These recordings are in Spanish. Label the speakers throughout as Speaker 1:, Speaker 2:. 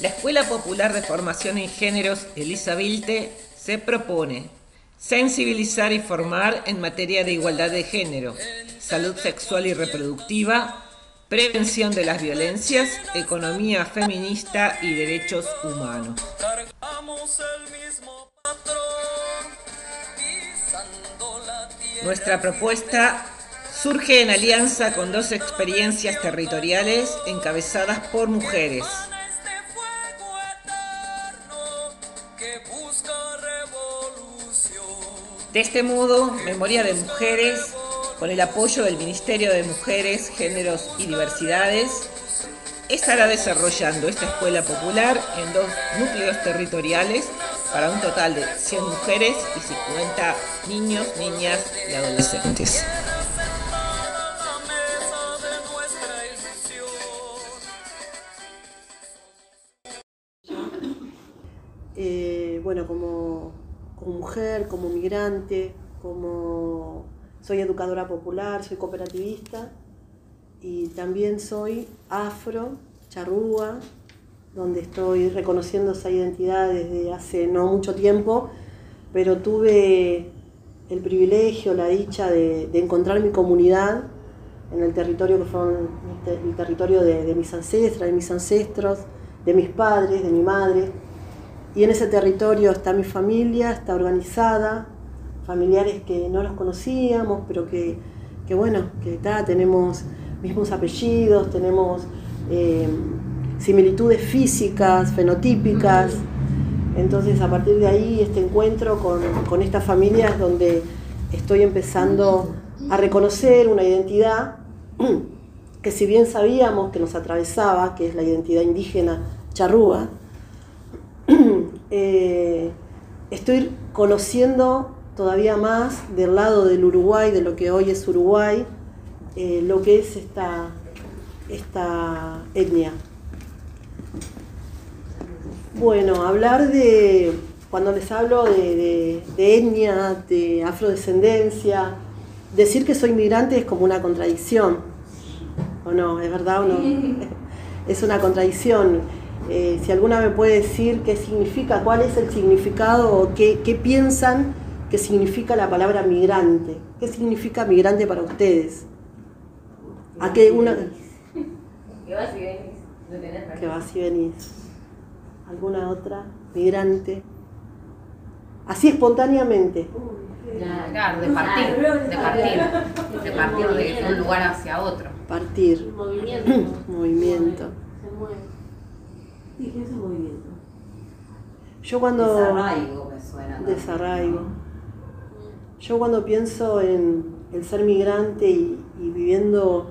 Speaker 1: La Escuela Popular de Formación en Géneros Elisa Vilte se propone sensibilizar y formar en materia de igualdad de género, salud sexual y reproductiva, prevención de las violencias, economía feminista y derechos humanos. Nuestra propuesta surge en alianza con dos experiencias territoriales encabezadas por mujeres. De este modo, Memoria de Mujeres, con el apoyo del Ministerio de Mujeres, Géneros y Diversidades, estará desarrollando esta escuela popular en dos núcleos territoriales para un total de 100 mujeres y 50 niños, niñas y adolescentes.
Speaker 2: Eh, bueno, como, como mujer, como migrante, como soy educadora popular, soy cooperativista y también soy afro, charrúa, donde estoy reconociendo esa identidad desde hace no mucho tiempo, pero tuve el privilegio, la dicha de, encontrar mi comunidad en el territorio que fue el territorio de, mis ancestras, de mis ancestros, de mis padres, de mi madre. Y en ese territorio está mi familia, está organizada, familiares que no los conocíamos, pero que, bueno, que está, tenemos mismos apellidos, tenemos eh, similitudes físicas, fenotípicas. Entonces a partir de ahí este encuentro con, con estas familias donde estoy empezando a reconocer una identidad que si bien sabíamos que nos atravesaba, que es la identidad indígena charrúa, eh, estoy conociendo todavía más del lado del Uruguay, de lo que hoy es Uruguay, eh, lo que es esta, esta etnia. Bueno, hablar de, cuando les hablo de, etnia, de afrodescendencia, decir que soy migrante es como una contradicción, ¿o no? ¿Es verdad o no? Es una contradicción. Eh, si alguna me puede decir qué significa, cuál es el significado o qué, qué piensan que significa la palabra migrante. ¿Qué significa migrante para ustedes? ¿A qué una... Que vas y venís. Que vas y venís alguna otra migrante, así espontáneamente.
Speaker 3: Claro, de partir, de partir, de partir de un lugar hacia otro.
Speaker 2: Partir.
Speaker 4: Movimiento.
Speaker 2: movimiento.
Speaker 4: Se mueve. ¿Qué es movimiento?
Speaker 2: Yo cuando...
Speaker 5: Desarraigo me suena.
Speaker 2: Desarraigo. Yo cuando pienso en el ser migrante y, y viviendo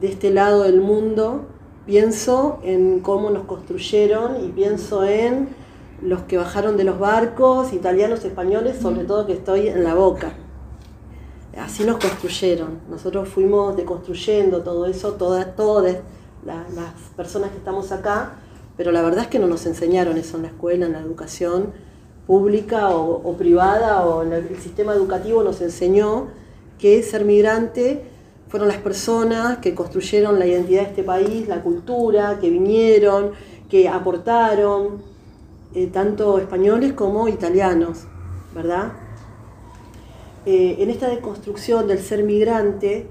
Speaker 2: de este lado del mundo, pienso en cómo nos construyeron y pienso en los que bajaron de los barcos, italianos, españoles, sobre todo que estoy en la boca. Así nos construyeron. Nosotros fuimos deconstruyendo todo eso, todas, todas las personas que estamos acá, pero la verdad es que no nos enseñaron eso en la escuela, en la educación pública o, privada o en el sistema educativo nos enseñó que ser migrante fueron las personas que construyeron la identidad de este país, la cultura, que vinieron, que aportaron, eh, tanto españoles como italianos, ¿verdad? Eh, en esta deconstrucción del ser migrante,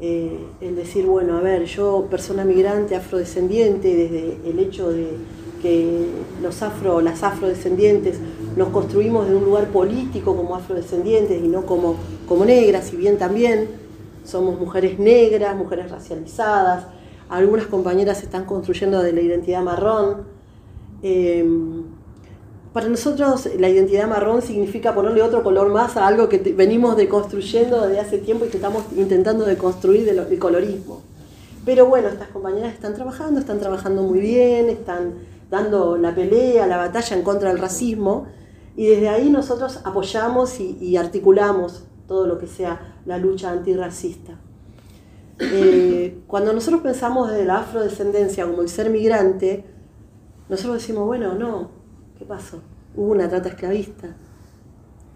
Speaker 2: eh, el decir, bueno, a ver, yo persona migrante, afrodescendiente, desde el hecho de que los afro, las afrodescendientes nos construimos en un lugar político como afrodescendientes y no como, como negras, si bien también somos mujeres negras, mujeres racializadas, algunas compañeras están construyendo de la identidad marrón. Eh, para nosotros la identidad marrón significa ponerle otro color más a algo que venimos deconstruyendo desde hace tiempo y que estamos intentando deconstruir el colorismo. Pero bueno, estas compañeras están trabajando, están trabajando muy bien, están dando la pelea, la batalla en contra del racismo y desde ahí nosotros apoyamos y articulamos todo lo que sea la lucha antirracista. Eh, cuando nosotros pensamos de la afrodescendencia como el ser migrante, nosotros decimos, bueno, no, ¿qué pasó? Hubo una trata esclavista.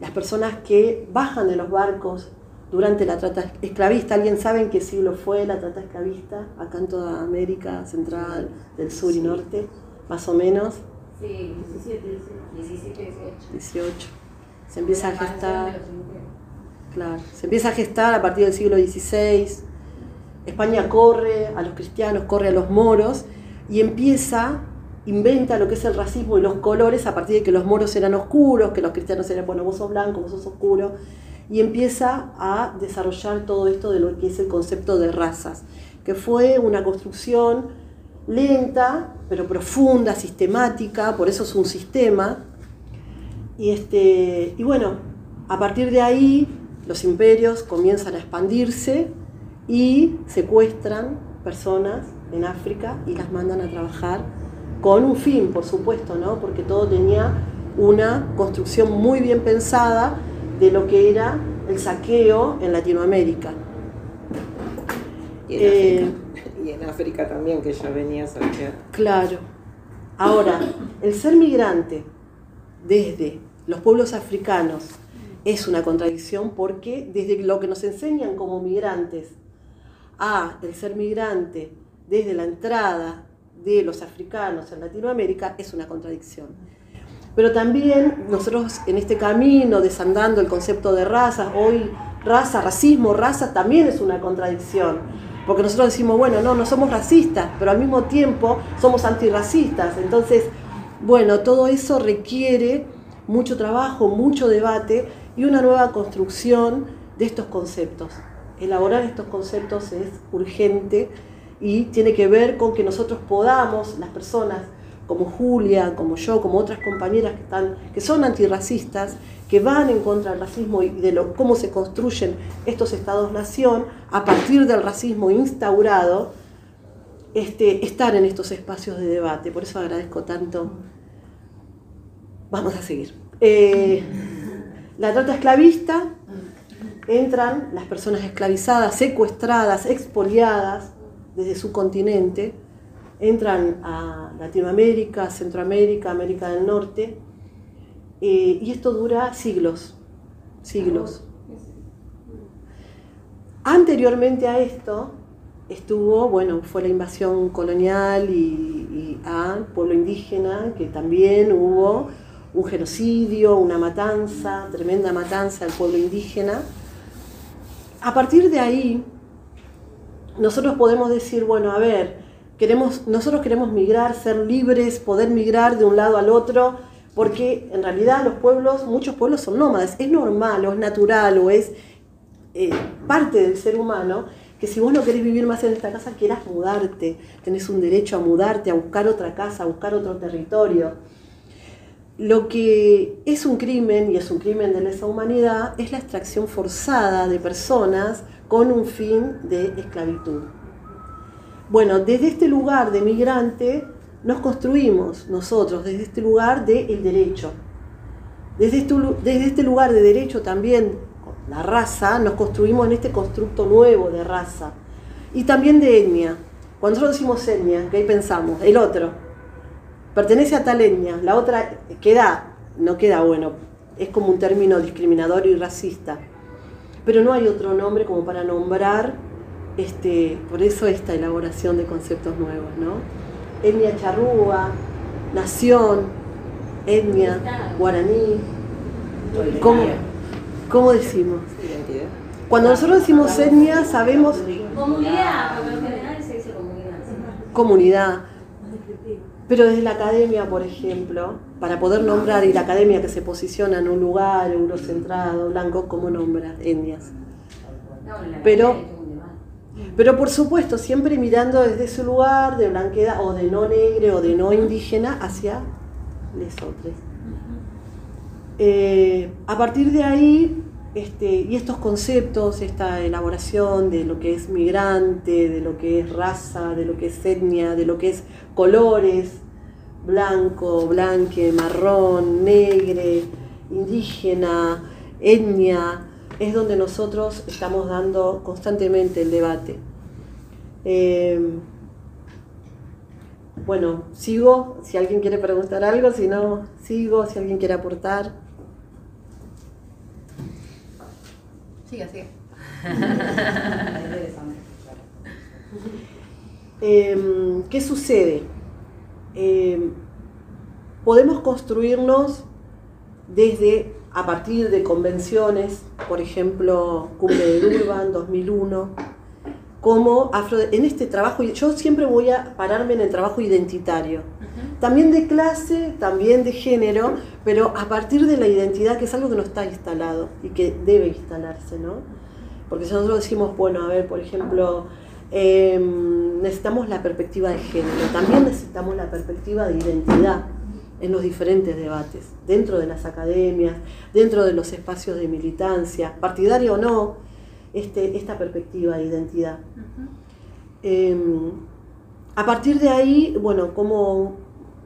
Speaker 2: Las personas que bajan de los barcos durante la trata esclavista, ¿alguien sabe en qué siglo fue la trata esclavista? Acá en toda América Central, del Sur y Norte. más o menos,
Speaker 4: Sí, 17, 17, 18.
Speaker 2: 18. Se empieza a gestar, claro, se empieza a gestar a partir del siglo XVI. España corre a los cristianos, corre a los moros y empieza, inventa lo que es el racismo y los colores a partir de que los moros eran oscuros, que los cristianos eran, bueno, vos sos blanco, vos sos oscuro, y empieza a desarrollar todo esto de lo que es el concepto de razas, que fue una construcción lenta, pero profunda, sistemática, por eso es un sistema. Y, este, y bueno, a partir de ahí los imperios comienzan a expandirse y secuestran personas en África y las mandan a trabajar con un fin, por supuesto, ¿no? porque todo tenía una construcción muy bien pensada de lo que era el saqueo en Latinoamérica.
Speaker 1: Y en,
Speaker 2: Eh,
Speaker 1: África, y en África también, que ya venía a saquear.
Speaker 2: Claro. Ahora, el ser migrante desde los pueblos africanos es una contradicción porque desde lo que nos enseñan como migrantes a el ser migrante desde la entrada de los africanos en Latinoamérica es una contradicción. Pero también nosotros en este camino desandando el concepto de raza, hoy raza, racismo, raza también es una contradicción. Porque nosotros decimos, bueno, no, no somos racistas, pero al mismo tiempo somos antirracistas. Entonces, bueno, todo eso requiere mucho trabajo, mucho debate y una nueva construcción de estos conceptos. Elaborar estos conceptos es urgente y tiene que ver con que nosotros podamos, las personas como Julia, como yo, como otras compañeras que, están, que son antirracistas, que van en contra del racismo y de lo, cómo se construyen estos estados-nación a partir del racismo instaurado, este, estar en estos espacios de debate. Por eso agradezco tanto. Vamos a seguir. Eh, la trata esclavista, entran las personas esclavizadas, secuestradas, expoliadas desde su continente, entran a Latinoamérica, Centroamérica, América del Norte, eh, y esto dura siglos, siglos. Anteriormente a esto estuvo, bueno, fue la invasión colonial y, y al pueblo indígena, que también hubo un genocidio, una matanza, tremenda matanza del pueblo indígena. A partir de ahí, nosotros podemos decir, bueno, a ver, queremos, nosotros queremos migrar, ser libres, poder migrar de un lado al otro, porque en realidad los pueblos, muchos pueblos son nómadas, es normal o es natural o es eh, parte del ser humano que si vos no querés vivir más en esta casa, quieras mudarte, tenés un derecho a mudarte, a buscar otra casa, a buscar otro territorio. Lo que es un crimen, y es un crimen de lesa humanidad, es la extracción forzada de personas con un fin de esclavitud. Bueno, desde este lugar de migrante nos construimos nosotros, desde este lugar del derecho. Desde este, desde este lugar de derecho también, la raza, nos construimos en este constructo nuevo de raza. Y también de etnia. Cuando nosotros decimos etnia, ¿qué pensamos? El otro. Pertenece a tal etnia, la otra queda, no queda bueno, es como un término discriminador y racista. Pero no hay otro nombre como para nombrar, este, por eso esta elaboración de conceptos nuevos, ¿no? Etnia charrúa, nación, etnia, guaraní. ¿Cómo, ¿Cómo decimos? Cuando nosotros decimos etnia, sabemos
Speaker 4: Comunidad, por lo general se dice comunidad.
Speaker 2: comunidad. Pero desde la academia, por ejemplo, para poder nombrar, y la academia que se posiciona en un lugar eurocentrado, blanco, ¿cómo nombra etnias? Pero, pero por supuesto, siempre mirando desde ese lugar de blanquedad o de no negre o de no indígena hacia lesotres. Eh, a partir de ahí, este, y estos conceptos, esta elaboración de lo que es migrante, de lo que es raza, de lo que es etnia, de lo que es colores, blanco, blanque, marrón, negre, indígena, etnia, es donde nosotros estamos dando constantemente el debate. Eh, bueno, sigo, si alguien quiere preguntar algo, si no, sigo, si alguien quiere aportar.
Speaker 3: Sigue, sigue.
Speaker 2: Eh, ¿Qué sucede? Eh, podemos construirnos desde, a partir de convenciones, por ejemplo, Cumbre de Durban 2001, como afro, en este trabajo, yo siempre voy a pararme en el trabajo identitario, también de clase, también de género, pero a partir de la identidad, que es algo que no está instalado y que debe instalarse, ¿no? Porque si nosotros decimos, bueno, a ver, por ejemplo, em, necesitamos la perspectiva de género, también necesitamos la perspectiva de identidad en los diferentes debates, dentro de las academias, dentro de los espacios de militancia, partidaria o no, este, esta perspectiva de identidad. Em, a partir de ahí, bueno, como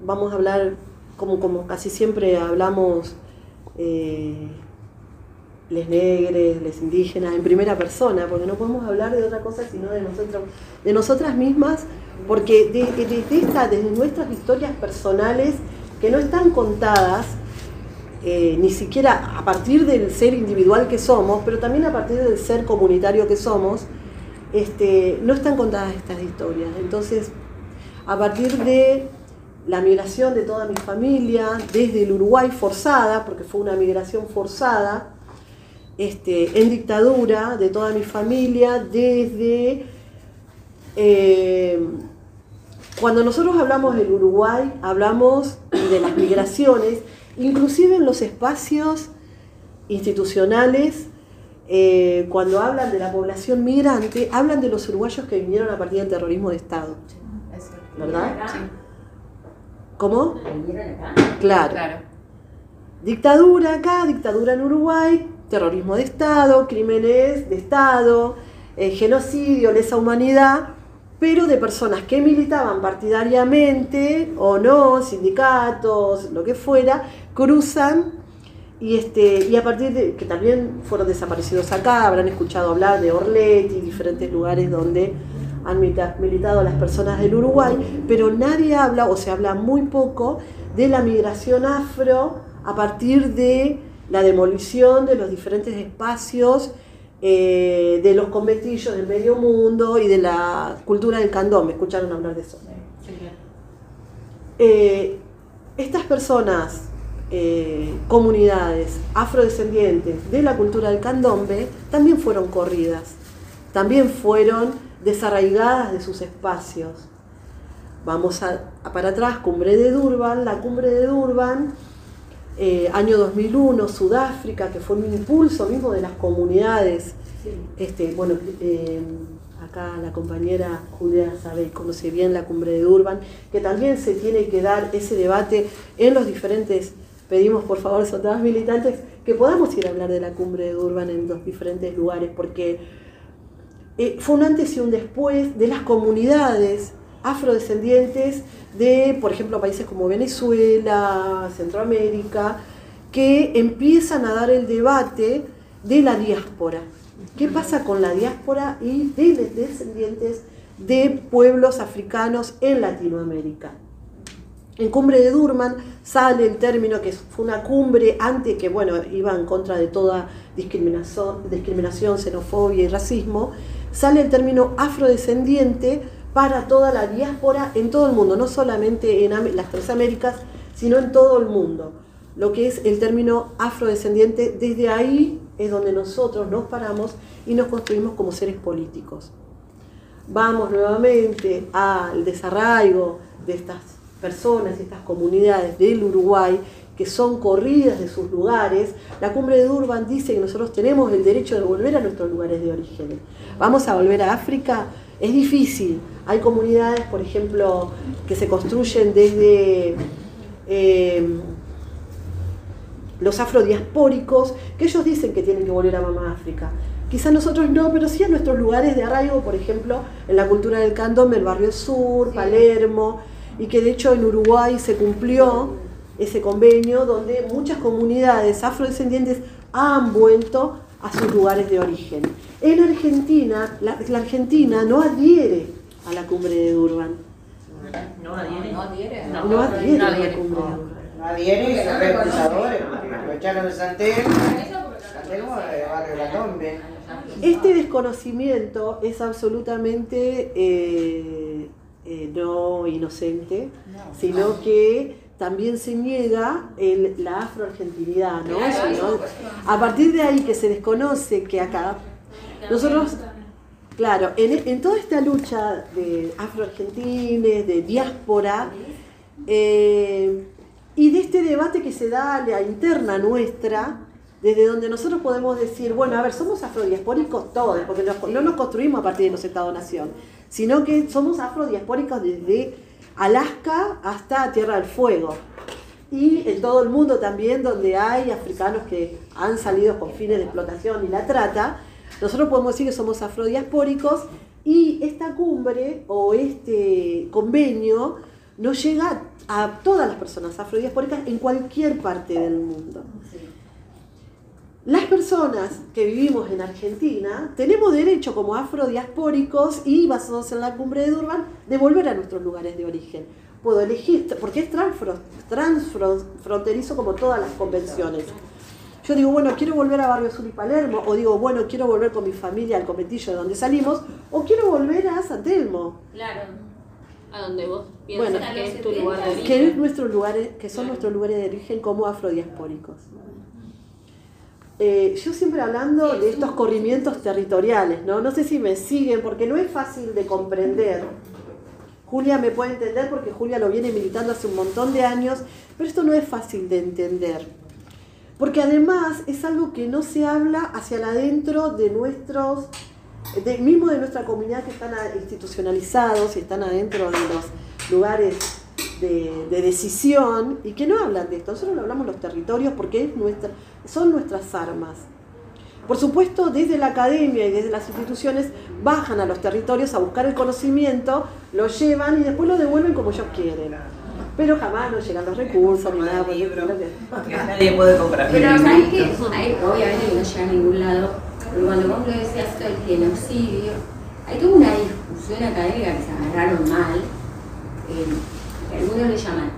Speaker 2: vamos a hablar, como, como casi siempre hablamos, eh, les negres, les indígenas, en primera persona, porque no podemos hablar de otra cosa sino de nosotros, de nosotras mismas, porque desde, desde nuestras historias personales, que no están contadas, eh, ni siquiera a partir del ser individual que somos, pero también a partir del ser comunitario que somos, este, no están contadas estas historias. Entonces, a partir de la migración de toda mi familia, desde el Uruguay forzada, porque fue una migración forzada, este, en dictadura de toda mi familia, desde... Eh, cuando nosotros hablamos del Uruguay, hablamos de las migraciones, inclusive en los espacios institucionales, eh, cuando hablan de la población migrante, hablan de los uruguayos que vinieron a partir del terrorismo de Estado. ¿Verdad? Sí. ¿Cómo? Claro. claro. Dictadura acá, dictadura en Uruguay, terrorismo de Estado, crímenes de Estado, eh, genocidio, lesa humanidad, pero de personas que militaban partidariamente o no, sindicatos, lo que fuera, cruzan y, este, y a partir de que también fueron desaparecidos acá, habrán escuchado hablar de Orlet y diferentes lugares donde han militado las personas del Uruguay, pero nadie habla o se habla muy poco de la migración afro a partir de la demolición de los diferentes espacios eh, de los conventillos del medio mundo y de la cultura del candón. ¿Me escucharon hablar de eso? Eh, estas personas, eh, comunidades afrodescendientes de la cultura del candombe, también fueron corridas, también fueron desarraigadas de sus espacios. Vamos a, para atrás, cumbre de Durban, la cumbre de Durban eh, año 2001, Sudáfrica, que fue un impulso mismo de las comunidades. Este, bueno, eh, acá la compañera Julia sabe, conoce bien la cumbre de Durban, que también se tiene que dar ese debate en los diferentes, pedimos por favor, son todas militantes, que podamos ir a hablar de la cumbre de Durban en los diferentes lugares, porque eh, fue un antes y un después de las comunidades afrodescendientes de, por ejemplo, países como Venezuela, Centroamérica, que empiezan a dar el debate de la diáspora. ¿Qué pasa con la diáspora y de los descendientes de pueblos africanos en Latinoamérica? En Cumbre de Durman sale el término que fue una cumbre antes que, bueno, iba en contra de toda discriminación, discriminación, xenofobia y racismo, sale el término afrodescendiente para toda la diáspora en todo el mundo, no solamente en las tres Américas, sino en todo el mundo. Lo que es el término afrodescendiente, desde ahí es donde nosotros nos paramos y nos construimos como seres políticos. Vamos nuevamente al desarraigo de estas personas estas comunidades del Uruguay que son corridas de sus lugares. La cumbre de Durban dice que nosotros tenemos el derecho de volver a nuestros lugares de origen. Vamos a volver a África, es difícil. Hay comunidades, por ejemplo, que se construyen desde eh, los afrodiaspóricos, que ellos dicen que tienen que volver a Mamá África. Quizás nosotros no, pero sí a nuestros lugares de arraigo, por ejemplo, en la cultura del candombe, el barrio sur, Palermo, y que de hecho en Uruguay se cumplió ese convenio donde muchas comunidades afrodescendientes han vuelto a sus lugares de origen. En Argentina, la, Argentina no adhiere a la cumbre de Durban.
Speaker 3: No adhiere. No adhiere.
Speaker 2: No, no adhiere a la cumbre de Durban.
Speaker 5: No adhiere y de barrio La Tombe.
Speaker 2: Este desconocimiento es absolutamente eh, eh, no inocente, sino que también se niega el- la afroargentinidad, ¿no? A partir de ahí que se desconoce que acá nosotros, claro, en, en toda esta lucha de afroargentines, de diáspora, eh, y de este debate que se da a la interna nuestra, desde donde nosotros podemos decir, bueno, a ver, somos afrodiaspóricos todos, porque no nos construimos a partir de los Estados-Nación, sino que somos afrodiaspóricos desde Alaska hasta Tierra del Fuego. Y en todo el mundo también, donde hay africanos que han salido con fines de explotación y la trata, nosotros podemos decir que somos afrodiaspóricos y esta cumbre o este convenio nos llega a todas las personas afrodiaspóricas en cualquier parte del mundo. Las personas que vivimos en Argentina tenemos derecho como afrodiaspóricos y basados en la cumbre de Durban de volver a nuestros lugares de origen. Puedo elegir, porque es transfro- transfronterizo como todas las convenciones. Yo digo, bueno, quiero volver a Barrio Sur y Palermo, o digo, bueno, quiero volver con mi familia al conventillo de donde salimos, o quiero volver a San Telmo,
Speaker 4: Claro.
Speaker 6: A donde vos piensas
Speaker 2: Bueno.
Speaker 6: que es tu lugar de
Speaker 2: que, es
Speaker 6: origen.
Speaker 2: nuestros lugares, que son nuestros lugares de origen como afrodiaspóricos. Eh, yo siempre hablando de estos corrimientos territoriales, ¿no? No sé si me siguen, porque no es fácil de comprender. Julia me puede entender porque Julia lo viene militando hace un montón de años, pero esto no es fácil de entender. Porque además es algo que no se habla hacia adentro de nuestros, de, mismo de nuestra comunidad que están institucionalizados y están adentro de los lugares de, de decisión y que no hablan de esto. Nosotros lo hablamos los territorios porque es nuestra, son nuestras armas. Por supuesto, desde la academia y desde las instituciones bajan a los territorios a buscar el conocimiento, lo llevan y después lo devuelven como ellos quieren. Pero jamás no llegan los recursos ni nada. el
Speaker 5: libro
Speaker 2: que-
Speaker 5: que nadie puede comprar.
Speaker 4: Pero ¿sabes? Ahí, obviamente que no llega a ningún lado, pero cuando vos lo decías del genocidio, hay toda una discusión académica que se agarraron mal. eh, algunos le llaman.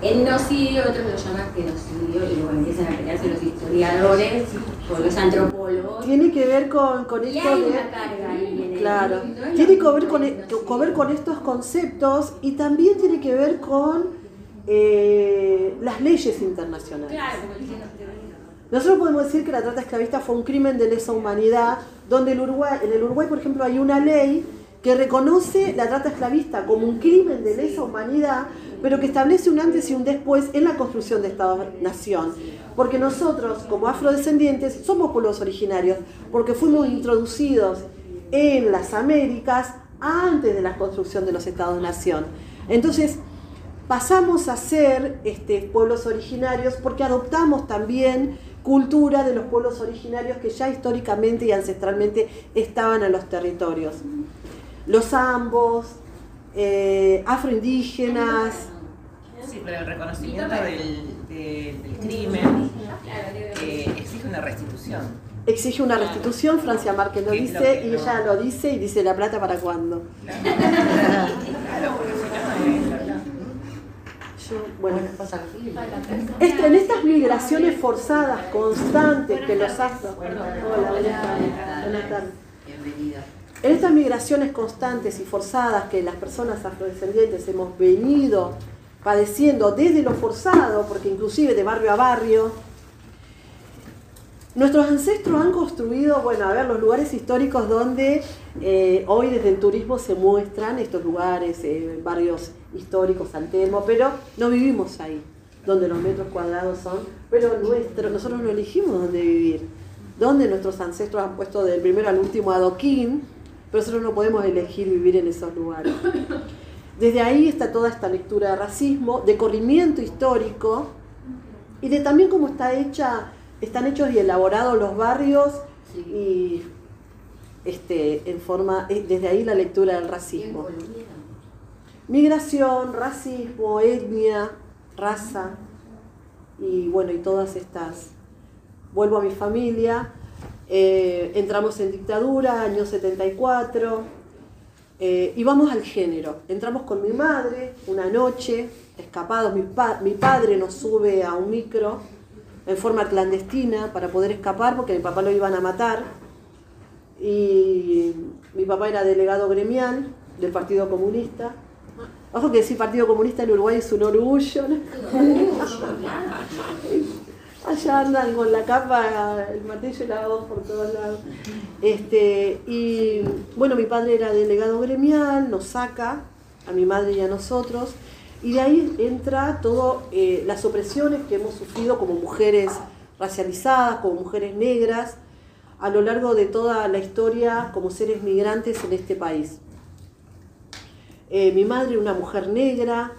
Speaker 4: Etnocidio, otros lo llaman genocidio, y luego empiezan a pelearse los historiadores con los antropólogos.
Speaker 2: Tiene que ver con, con
Speaker 4: Y
Speaker 2: esto
Speaker 4: hay
Speaker 2: de...
Speaker 4: una carga ahí en el
Speaker 2: Claro,
Speaker 4: no
Speaker 2: tiene que ver con,
Speaker 4: el
Speaker 2: e- que ver con estos conceptos y también tiene que ver con eh, las leyes internacionales.
Speaker 4: Claro,
Speaker 2: Nosotros podemos decir que la trata esclavista fue un crimen de lesa humanidad, donde el Uruguay, en el Uruguay, por ejemplo, hay una ley que reconoce la trata esclavista como un crimen de lesa humanidad, pero que establece un antes y un después en la construcción de Estado-Nación. Porque nosotros, como afrodescendientes, somos pueblos originarios, porque fuimos introducidos en las Américas antes de la construcción de los Estados-Nación. Entonces, pasamos a ser este, pueblos originarios porque adoptamos también cultura de los pueblos originarios que ya históricamente y ancestralmente estaban en los territorios. Los ambos, eh, afroindígenas,
Speaker 1: Sí, pero el reconocimiento del, de- del crimen eh, exige una restitución.
Speaker 2: exige una restitución, Francia Márquez lo dice y
Speaker 1: no.
Speaker 2: ella lo dice y dice la plata para cuándo.
Speaker 1: Claro, porque si no,
Speaker 2: bueno, Esta- en estas migraciones forzadas, constantes, que los afro... En estas migraciones constantes y forzadas que las personas afrodescendientes hemos venido padeciendo desde lo forzado, porque inclusive de barrio a barrio, nuestros ancestros han construido, bueno, a ver, los lugares históricos donde eh, hoy desde el turismo se muestran estos lugares, eh, barrios históricos, San Telmo, pero no vivimos ahí, donde los metros cuadrados son, pero nuestro, nosotros no elegimos dónde vivir, donde nuestros ancestros han puesto del primero al último adoquín, pero nosotros no podemos elegir vivir en esos lugares. Desde ahí está toda esta lectura de racismo, de corrimiento histórico y de también cómo está hecha, están hechos y elaborados los barrios y este, en forma, eh, desde ahí la lectura del racismo. Migración, racismo, etnia, raza y bueno, y todas estas. Vuelvo a mi familia, eh, entramos en dictadura, año 74, eh, y vamos al género. Entramos con mi madre una noche, escapados, mi, pa- mi padre nos sube a un micro en forma clandestina para poder escapar porque mi papá lo iban a matar. Y mi papá era delegado gremial del Partido Comunista Ojo que decir Partido Comunista en Uruguay es un orgullo. Allá andan con la capa, el martillo y por todos lados. Este, y bueno, mi padre era delegado gremial, nos saca, a mi madre y a nosotros, y de ahí entra todas las opresiones que hemos sufrido como mujeres racializadas, como mujeres negras, a lo largo de toda la historia como seres migrantes en este país. Eh, mi madre, una mujer negra,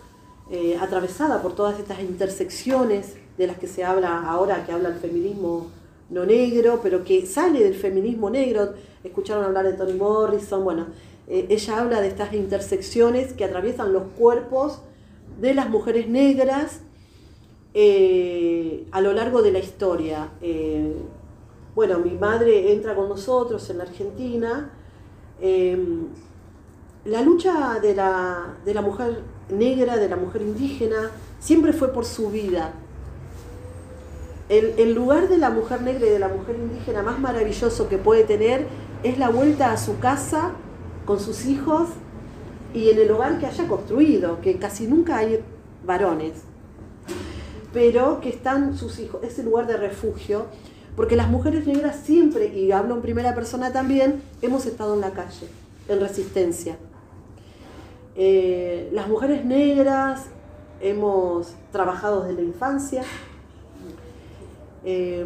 Speaker 2: eh, atravesada por todas estas intersecciones de las que se habla ahora, que habla el feminismo no negro, pero que sale del feminismo negro. Escucharon hablar de Toni Morrison, bueno, eh, ella habla de estas intersecciones que atraviesan los cuerpos de las mujeres negras a lo largo de la historia. bueno, mi madre entra con nosotros en la Argentina la lucha de la, mujer negra, de la mujer indígena, siempre fue por su vida. El, lugar de la mujer negra y de la mujer indígena más maravilloso que puede tener es la vuelta a su casa con sus hijos y en el hogar que haya construido, que casi nunca hay varones, pero que están sus hijos, ese lugar de refugio, porque las mujeres negras siempre, y hablo en primera persona también, hemos estado en la calle, en resistencia. Eh, las mujeres negras hemos trabajado desde la infancia. Eh,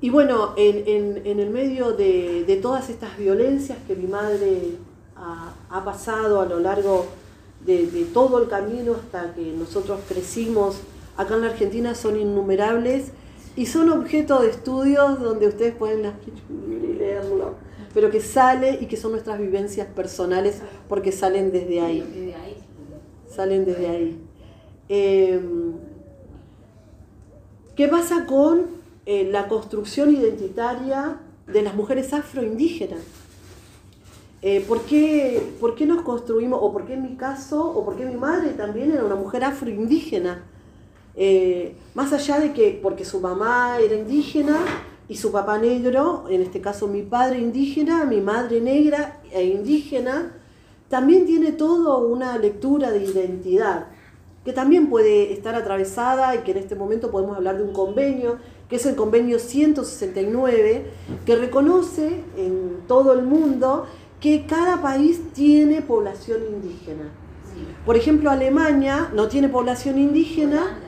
Speaker 2: y bueno, en, el medio de, todas estas violencias que mi madre ha, pasado a lo largo de, de, todo el camino hasta que nosotros crecimos acá en la Argentina son innumerables y son objeto de estudios donde ustedes pueden leerlo pero que sale y que son nuestras vivencias personales porque salen desde ahí. Salen desde ahí. Em, ¿Qué pasa con eh, la construcción identitaria de las mujeres afroindígenas? Eh, ¿por, qué, ¿Por qué nos construimos, o por qué en mi caso, o por qué mi madre también era una mujer afroindígena? Eh, más allá de que, porque su mamá era indígena, y su papá negro, en este caso mi padre indígena, mi madre negra e indígena, también tiene todo una lectura de identidad, que también puede estar atravesada y que en este momento podemos hablar de un convenio, que es el convenio 169, que reconoce en todo el mundo que cada país tiene población indígena. Por ejemplo, Alemania no tiene población indígena,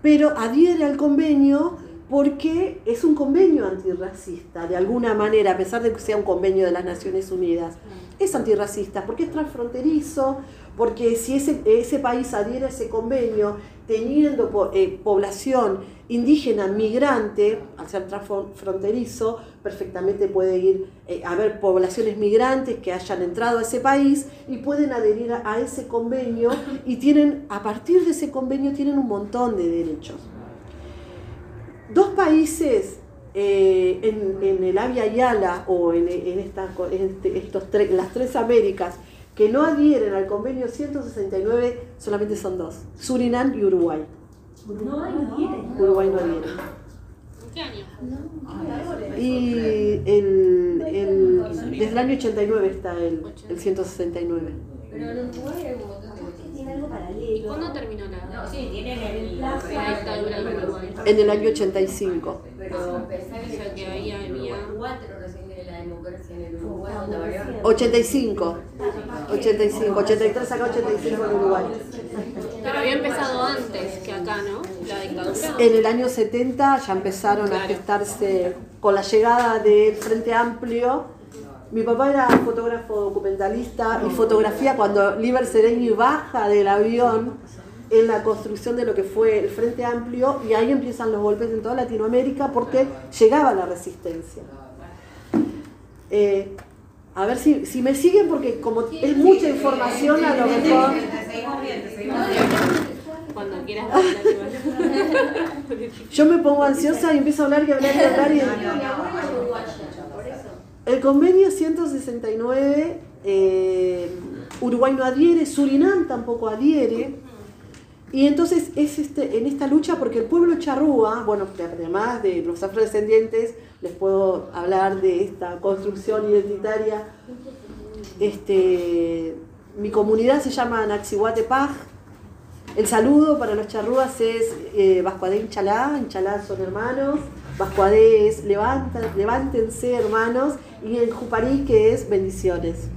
Speaker 2: pero adhiere al convenio porque es un convenio antirracista, de alguna manera, a pesar de que sea un convenio de las Naciones Unidas. Es antirracista porque es transfronterizo, porque si ese, país adhiere a ese convenio teniendo eh, población indígena migrante, al ser transfronterizo, perfectamente puede ir eh, a haber poblaciones migrantes que hayan entrado a ese país y pueden adherir a, ese convenio y tienen, a partir de ese convenio, tienen un montón de derechos. Dos países eh, en, el Avia Yala o en, este, estos las tres Américas que no adhieren al convenio 169 solamente son dos, Surinam y Uruguay. Uruguay no adhiere. Uruguay no adhiere. ¿Qué año? Y el, desde el año 89 está el, el 169. Pero en Uruguay hay un montón
Speaker 6: ¿Y cuándo terminó la, no, sí, tiene la
Speaker 2: dictadura de Uruguay? En el año 85.
Speaker 6: Pero que ahí había... cuatro recién de la democracia en el Uruguay.
Speaker 2: 85. 85. 83 acá, 85 en Uruguay.
Speaker 6: Pero había empezado antes que acá, ¿no? La dictadura.
Speaker 2: En el año 70 ya empezaron a gestarse con la llegada del Frente Amplio mi papá era fotógrafo documentalista y fotografía cuando Liber Sereñi baja del avión en la construcción de lo que fue el Frente Amplio y ahí empiezan los golpes en toda Latinoamérica porque llegaba la resistencia. Eh, a ver si, si, me siguen porque como es mucha información a lo mejor... Cuando quieras Yo me pongo ansiosa y empiezo a hablar y hablar y hablar y... El convenio 169, eh, Uruguay no adhiere, Surinam tampoco adhiere. Y entonces es este, en esta lucha, porque el pueblo charrúa, bueno, además de los afrodescendientes, les puedo hablar de esta construcción identitaria este, mi comunidad se llama Naxihuatepaj. El saludo para los charrúas es eh, Vascuadé Inchalá, Inchalá son hermanos. Vascuadé es levanta, levántense hermanos. Y el Juparí que es bendiciones.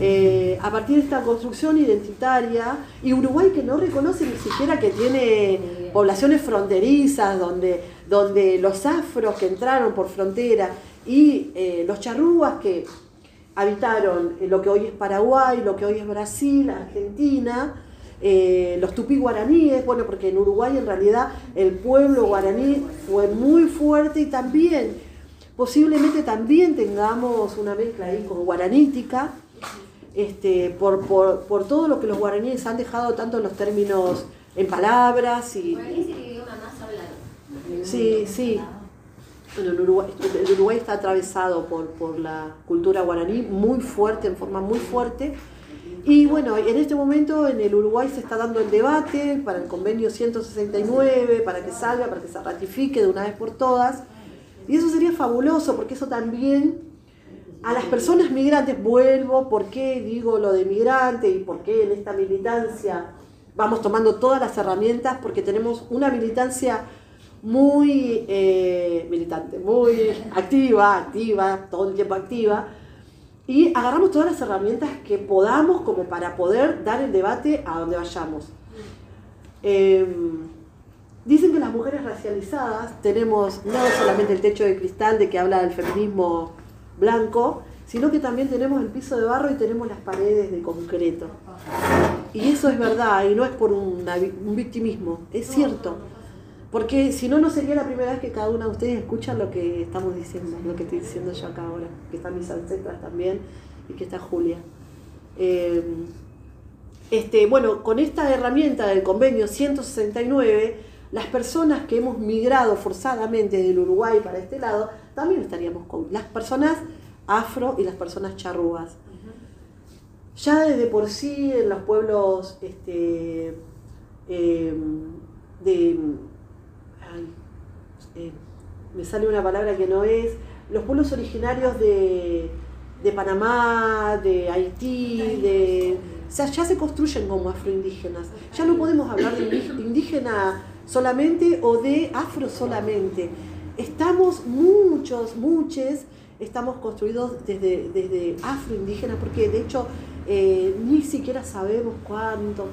Speaker 2: Eh, a partir de esta construcción identitaria, y Uruguay que no reconoce ni siquiera que tiene poblaciones fronterizas, donde, donde los afros que entraron por frontera y eh, los charrúas que habitaron lo que hoy es Paraguay, lo que hoy es Brasil, Argentina, eh, los tupí guaraníes, bueno, porque en Uruguay en realidad el pueblo guaraní fue muy fuerte y también, posiblemente también tengamos una mezcla ahí con guaranítica, este, por, por, todo lo que los guaraníes han dejado tanto en los términos, en palabras y... Sí, sí. Bueno, el Uruguay, el Uruguay está atravesado por, por la cultura guaraní muy fuerte, en forma muy fuerte. Y bueno, en este momento en el Uruguay se está dando el debate para el convenio 169, para que salga, para que se ratifique de una vez por todas. Y eso sería fabuloso, porque eso también a las personas migrantes, vuelvo, ¿por qué digo lo de migrante y por qué en esta militancia vamos tomando todas las herramientas? Porque tenemos una militancia muy eh, militante, muy activa, activa, todo el tiempo activa, y agarramos todas las herramientas que podamos como para poder dar el debate a donde vayamos. Em, dicen que las mujeres racializadas tenemos no solamente el techo de cristal de que habla del feminismo blanco, sino que también tenemos el piso de barro y tenemos las paredes de concreto. Y eso es verdad, y no es por un victimismo, es cierto. Porque si no, no sería la primera vez que cada una de ustedes escucha lo que estamos diciendo, lo que estoy diciendo yo acá ahora, que están mis ancestras también y que está Julia. Eh, este, bueno, con esta herramienta del convenio 169, las personas que hemos migrado forzadamente del Uruguay para este lado, también estaríamos con las personas afro y las personas charrúas. Ya desde por sí en los pueblos este, eh, de eh, me sale una palabra que no es, los pueblos originarios de, Panamá, de Haití, de, o sea, ya se construyen como afroindígenas. Ya no podemos hablar de indígena solamente o de afro solamente. Estamos muchos, muchos, estamos construidos desde, desde afroindígenas, porque de hecho eh, ni siquiera sabemos cuánto.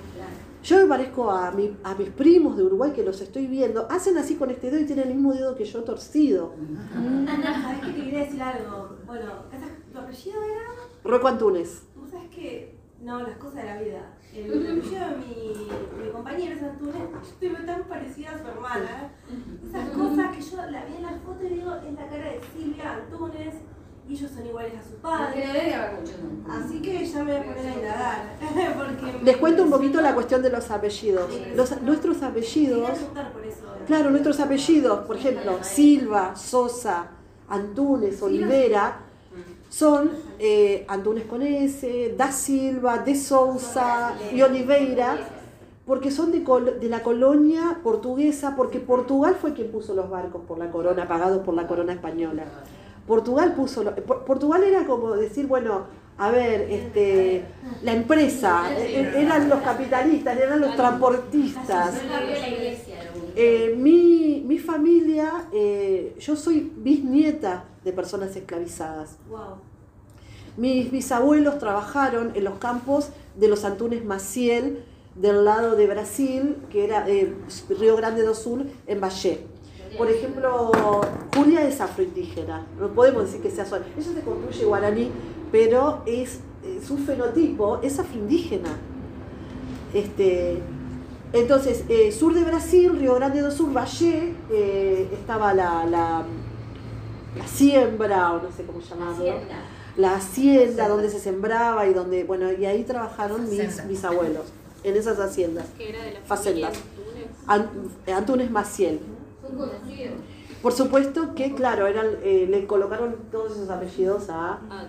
Speaker 2: Yo me parezco a, mi, a mis primos de Uruguay que los estoy viendo, hacen así con este dedo y tienen el mismo dedo que yo torcido.
Speaker 6: ¿sabes qué te quería decir algo? Bueno, ¿tu apellido era?
Speaker 2: Roco Antunes.
Speaker 6: Tú sabes que, no, las cosas de la vida. El apellido de mi, mi compañero es Antunes, yo te veo tan parecida a su. Esas cosas que yo la vi en la foto y digo, es la cara de Silvia Antunes y ellos son iguales a su padre. Así que ya me voy a poner a indagar.
Speaker 2: Les cuento un poquito la cuestión de los apellidos. Los, nuestros apellidos. Claro, nuestros apellidos, por ejemplo, Silva, Sosa, Antunes, Olivera, son eh, Antunes con S, Da Silva, De Sousa y Oliveira, porque son de, de, la colonia portuguesa, porque Portugal fue quien puso los barcos por la corona, pagados por la corona española. Portugal puso, Portugal era como decir, bueno, a ver, este, la empresa, e-, e-, eran los capitalistas, eran los transportistas. Eh, mi, mi, familia, eh, yo soy bisnieta de personas esclavizadas. Mis bisabuelos trabajaron en los campos de los Antunes Maciel, del lado de Brasil, que era eh, Río Grande do Sul, en Valle. Por ejemplo, Julia es afroindígena, no podemos decir que sea suave. Ella se construye guaraní, pero es, eh, su fenotipo es afroindígena. Este, entonces, eh, sur de Brasil, Río Grande do Sul, Valle, eh, estaba la, la, siembra, o no sé cómo llamarlo. La hacienda donde se sembraba y donde, bueno, y ahí trabajaron mis, mis abuelos, en esas haciendas.
Speaker 6: ¿Qué era de la
Speaker 2: Facendas. Antunes Maciel. Por supuesto que, claro, eran, eh, le colocaron todos esos apellidos a...
Speaker 5: Ah,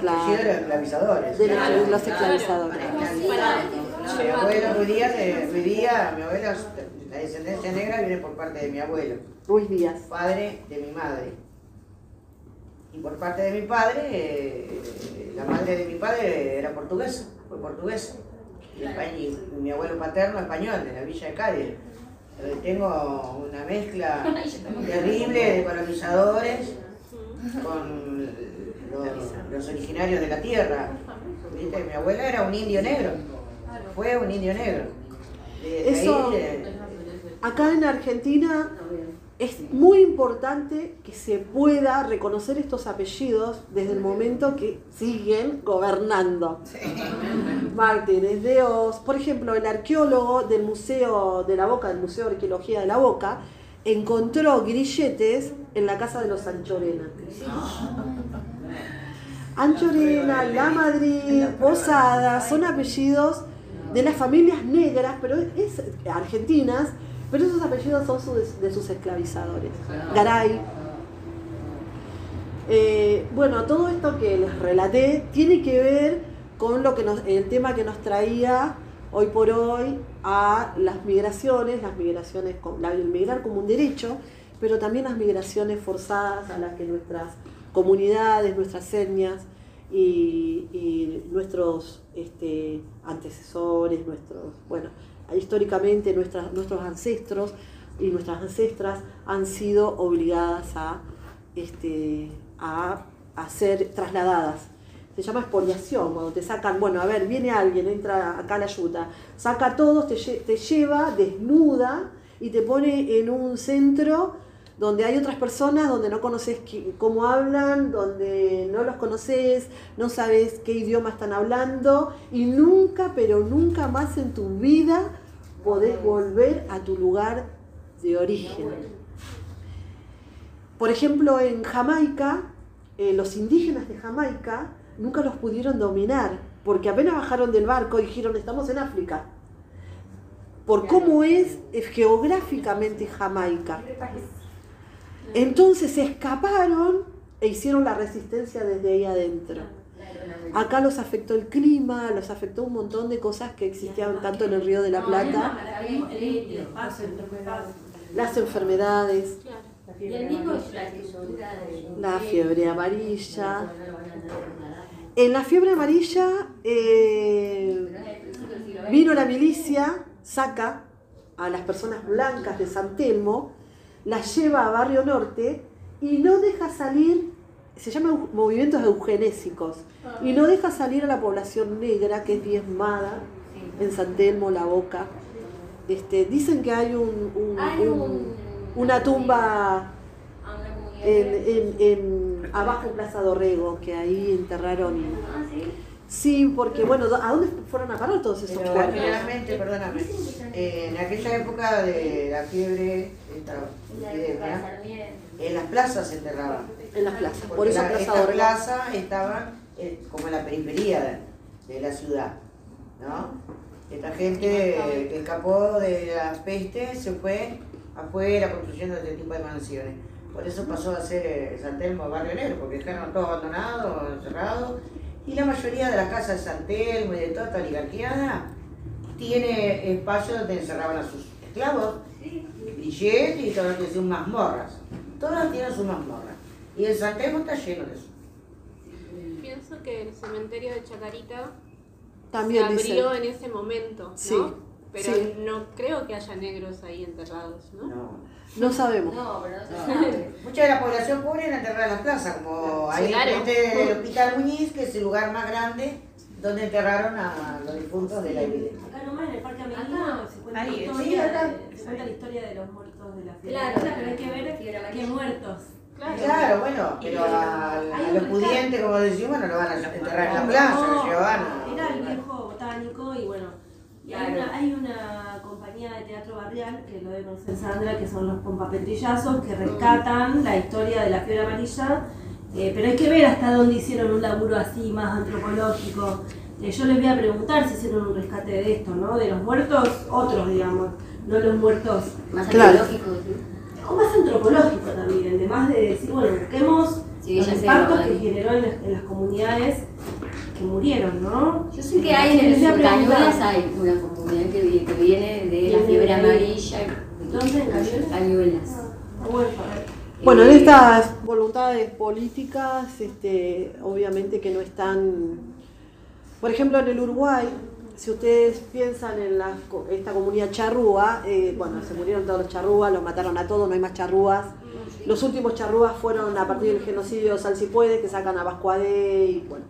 Speaker 5: claro, de los esclavizadores.
Speaker 2: De los, esclavizadores.
Speaker 5: Mi Díaz, eh, Ruiz Díaz, mi abuela, la descendencia negra viene por parte de mi abuelo.
Speaker 2: Ruiz Díaz.
Speaker 5: Padre de mi madre. Y por parte de mi padre, eh, la madre de mi padre era portuguesa, fue portuguesa. Y mi abuelo paterno español, de la villa de Cádiz. Eh, Tengo una mezcla terrible de colonizadores con los, los originarios de la tierra. ¿Viste? Mi abuela era un indio negro, fue un indio negro. Desde
Speaker 2: Eso-
Speaker 5: ahí, eh,
Speaker 2: Acá en Argentina es muy importante que se pueda reconocer estos apellidos desde el momento que siguen gobernando. Martínez de Oz, por ejemplo, el arqueólogo del Museo de la Boca, del Museo de Arqueología de la Boca, encontró grilletes en la casa de los Anchorena. Anchorena, La Madrid, Posada, son apellidos de las familias negras, pero es argentinas, pero esos apellidos son su- de sus esclavizadores. Garay. Eh, bueno, todo esto que les relaté tiene que ver con lo que nos, el tema que nos traía hoy por hoy a las migraciones, las migraciones, el migrar como un derecho, pero también las migraciones forzadas a las que nuestras comunidades, nuestras etnias y, y nuestros este, antecesores, nuestros, bueno, históricamente nuestras, nuestros ancestros y nuestras ancestras han sido obligadas a, este, a, a ser trasladadas. Se llama expoliación, cuando te sacan, bueno, a ver, viene alguien, entra acá la yuta, saca a todos, te, te lleva desnuda y te pone en un centro donde hay otras personas, donde no conoces cómo hablan, donde no los conoces, no sabes qué idioma están hablando y nunca, pero nunca más en tu vida podés volver a tu lugar de origen. Por ejemplo, en Jamaica, eh, los indígenas de Jamaica nunca los pudieron dominar, porque apenas bajaron del barco y dijeron, estamos en África. Por cómo es eh, geográficamente Jamaica. Entonces se escaparon e hicieron la resistencia desde ahí adentro. Acá los afectó el clima, los afectó un montón de cosas que existían tanto en el Río de la Plata, las enfermedades,
Speaker 4: la
Speaker 2: fiebre amarilla. En la fiebre amarilla eh, vino la milicia, saca a las personas blancas de San Telmo, las lleva a Barrio Norte y no deja salir, se llaman movimientos eugenésicos, y no deja salir a la población negra que es diezmada en San Telmo, La Boca. Este, dicen que hay un, un-
Speaker 4: Hay
Speaker 2: un-
Speaker 4: un-
Speaker 2: una tumba
Speaker 4: a una comunidad.
Speaker 2: en, en- en- abajo en Plaza Dorrego, que ahí enterraron. y-
Speaker 4: Ah, sí.
Speaker 2: Sí, porque bueno, ¿a dónde fueron a parar todos esos
Speaker 5: Pero
Speaker 2: cuerpos?
Speaker 5: generalmente, perdóname, eh, en aquella época de la fiebre, esta epidemia. En las plazas se enterraban.
Speaker 2: En las plazas, por eso
Speaker 5: la-
Speaker 2: Plaza
Speaker 5: esta plaza estaba eh, como en la periferia de, de la ciudad, ¿no? Esta gente eh, que escapó de la peste se fue afuera construyendo este tipo de mansiones. Por eso pasó a ser eh, San Telmo Barrio Negro, porque dejaron todo abandonado, encerrado. Y la mayoría de las casas de San Telmo y de toda esta oligarquía tiene espacios donde encerraban a sus esclavos, grilletes y todas tienen sus mazmorras. Todas tienen sus mazmorras. Y el San Telmo está lleno de eso.
Speaker 7: Pienso que el cementerio de Chacarita
Speaker 2: También
Speaker 7: se abrió en ese momento, ¿no?
Speaker 2: Sí,
Speaker 7: Pero
Speaker 2: sí.
Speaker 7: no creo que haya negros ahí enterrados, ¿no?
Speaker 5: No.
Speaker 2: No sabemos.
Speaker 4: No, pero no se
Speaker 5: No.
Speaker 4: sabe.
Speaker 5: Mucha de la población pobre era enterrada en la plaza, como ahí
Speaker 7: claro.
Speaker 5: enfrente del Hospital Muñiz, que es el lugar más grande donde enterraron a los difuntos de la epidemia.
Speaker 6: Acá nomás en el Parque Amelino
Speaker 4: Acá.
Speaker 6: se cuenta,
Speaker 1: Ahí,
Speaker 6: la
Speaker 1: sí,
Speaker 6: historia,
Speaker 5: acá.
Speaker 6: de, se cuenta la historia de los muertos de la fiebre.
Speaker 4: Claro,
Speaker 6: amarilla, pero hay que ver qué muertos.
Speaker 5: Claro, bueno, pero a, a los pudientes, como decimos, no lo van a enterrar en la plaza, lo llevan.
Speaker 6: Era el viejo botánico y bueno, y hay,
Speaker 4: Claro.
Speaker 6: una, hay una compañía de teatro barrial, que lo debe conocer Sandra, que son los compapetrillazos, que rescatan la historia de la fiebre amarilla, eh, pero hay que ver hasta dónde hicieron un laburo así más antropológico. Eh, yo les voy a preguntar si hicieron un rescate de esto, ¿no? De los muertos, otros, digamos, no los muertos
Speaker 4: Más
Speaker 2: Claro.
Speaker 4: arqueológico, ¿sí?
Speaker 6: o más antropológico también, además de decir, bueno, busquemos
Speaker 4: Sí,
Speaker 6: los impactos que generó en las, en las comunidades que murieron, ¿no?
Speaker 4: Yo sé que hay en el sur Cañuelas hay una comunidad que, vi- que viene de la fiebre amarilla.
Speaker 6: ¿Dónde? ¿En Cañuelas? Ah, bueno.
Speaker 2: Bueno, en
Speaker 4: Eh,
Speaker 2: estas voluntades políticas, este, obviamente que no están, por ejemplo, en el Uruguay, si ustedes piensan en la esta comunidad charrúa, eh, bueno, se murieron todos los charrúas, los mataron a todos, no hay más charrúas. Los últimos charrúas fueron a partir del genocidio de Salsipuedes, que sacan a Bascuadé y bueno,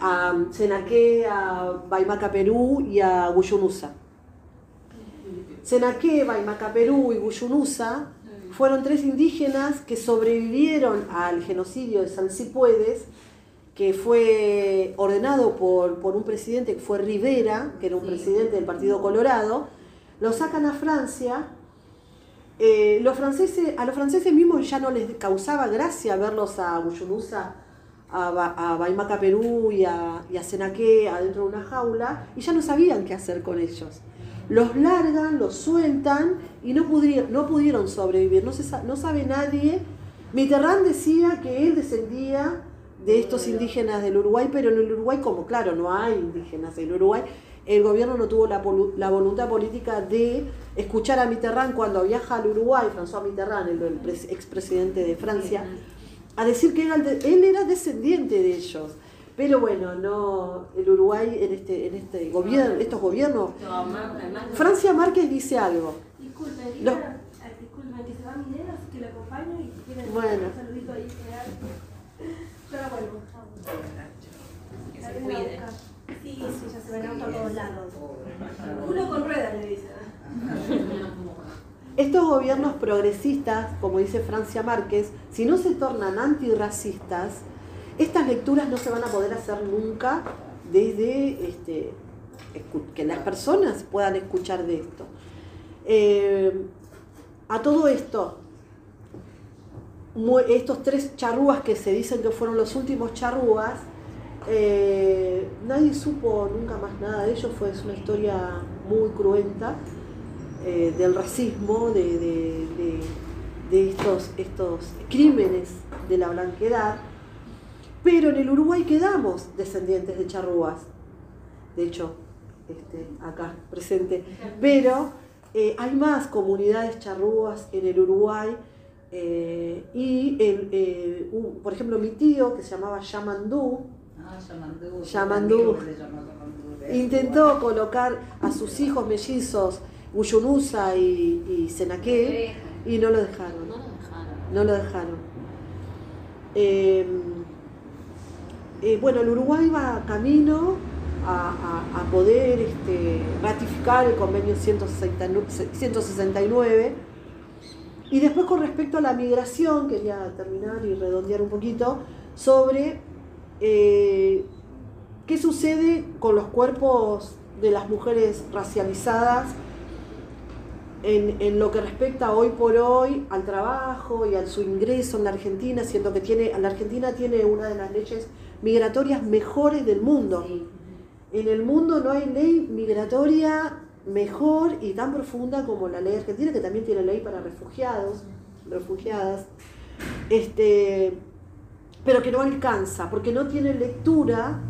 Speaker 2: a Senaqué, a Baimaca Perú y a Guyunusa. Senaqué, Baimaca Perú y Guyunusa fueron tres indígenas que sobrevivieron al genocidio de Salsipuedes, que fue ordenado por, por un presidente que fue Rivera, que era un presidente del Partido Colorado, lo sacan a Francia. Eh, los franceses, a los franceses mismos ya no les causaba gracia verlos a Guyunusa, a, Ba- a Baimaca Perú y a, y a Senaqué adentro de una jaula y ya no sabían qué hacer con ellos. Los largan, los sueltan y no pudieron, no pudieron sobrevivir. No, se, no sabe nadie. Mitterrand decía que él descendía de estos indígenas del Uruguay, pero en el Uruguay, como claro, no hay indígenas en Uruguay, el gobierno no tuvo la, polu- la voluntad política de escuchar a Mitterrand cuando viaja al Uruguay, François Mitterrand, el, el pres- expresidente de Francia, a decir que era el de- él era descendiente de ellos. Pero bueno, no, el Uruguay en este, en este gobierno, estos gobiernos, Francia Márquez dice algo.
Speaker 6: Lina, ah, disculpen, que se va mi nena, así que la acompaño y si quieren
Speaker 2: Bueno.
Speaker 6: un saludito ahí real. Yo la vuelvo.
Speaker 1: Que
Speaker 6: La
Speaker 1: se
Speaker 6: vengo a
Speaker 1: cuide.
Speaker 6: buscar. Sí, sí, ya se ven a todos lados. Uno con ruedas le dicen.
Speaker 2: Estos gobiernos progresistas, como dice Francia Márquez, si no se tornan antirracistas, estas lecturas no se van a poder hacer nunca desde este, que las personas puedan escuchar de esto. Eh, a todo esto, estos tres charrúas que se dicen que fueron los últimos charrúas, eh, nadie supo nunca más nada de ellos, fue es una historia muy cruenta eh, del racismo, de, de- de- estos, estos crímenes de la blanquedad, pero en el Uruguay quedamos descendientes de charrúas, de hecho, este, acá presente, pero eh, hay más comunidades charrúas en el Uruguay. Eh, y el, eh, un- por ejemplo mi tío que se llamaba Yamandú
Speaker 8: Ah, Yamandú.
Speaker 2: Intentó colocar a sus hijos mellizos Uyunusa y, y Senaqué y no lo dejaron.
Speaker 3: No lo dejaron.
Speaker 2: No lo dejaron. Eh, eh, bueno, el Uruguay va camino a, a- a poder este, ratificar el convenio 169, 169. Y después con respecto a la migración, quería terminar y redondear un poquito, sobre eh, qué sucede con los cuerpos de las mujeres racializadas en, en lo que respecta hoy por hoy al trabajo y a su ingreso en la Argentina, siendo que tiene, la Argentina tiene una de las leyes migratorias mejores del mundo. En el mundo no hay ley migratoria mejor y tan profunda como la ley argentina, que también tiene ley para refugiados, refugiadas, este, pero que no alcanza, porque no tiene lectura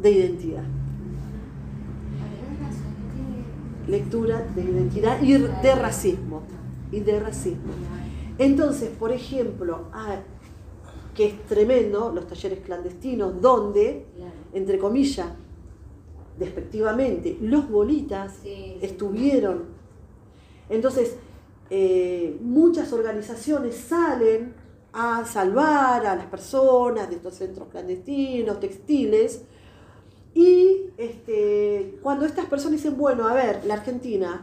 Speaker 2: de identidad. lectura de identidad y de racismo. Y de racismo. Entonces, por ejemplo, ah, que es tremendo, los talleres clandestinos, donde, entre comillas, despectivamente, los bolitas estuvieron. Entonces, eh, muchas organizaciones salen a salvar a las personas de estos centros clandestinos, textiles, y este, cuando estas personas dicen, bueno, a ver, la Argentina,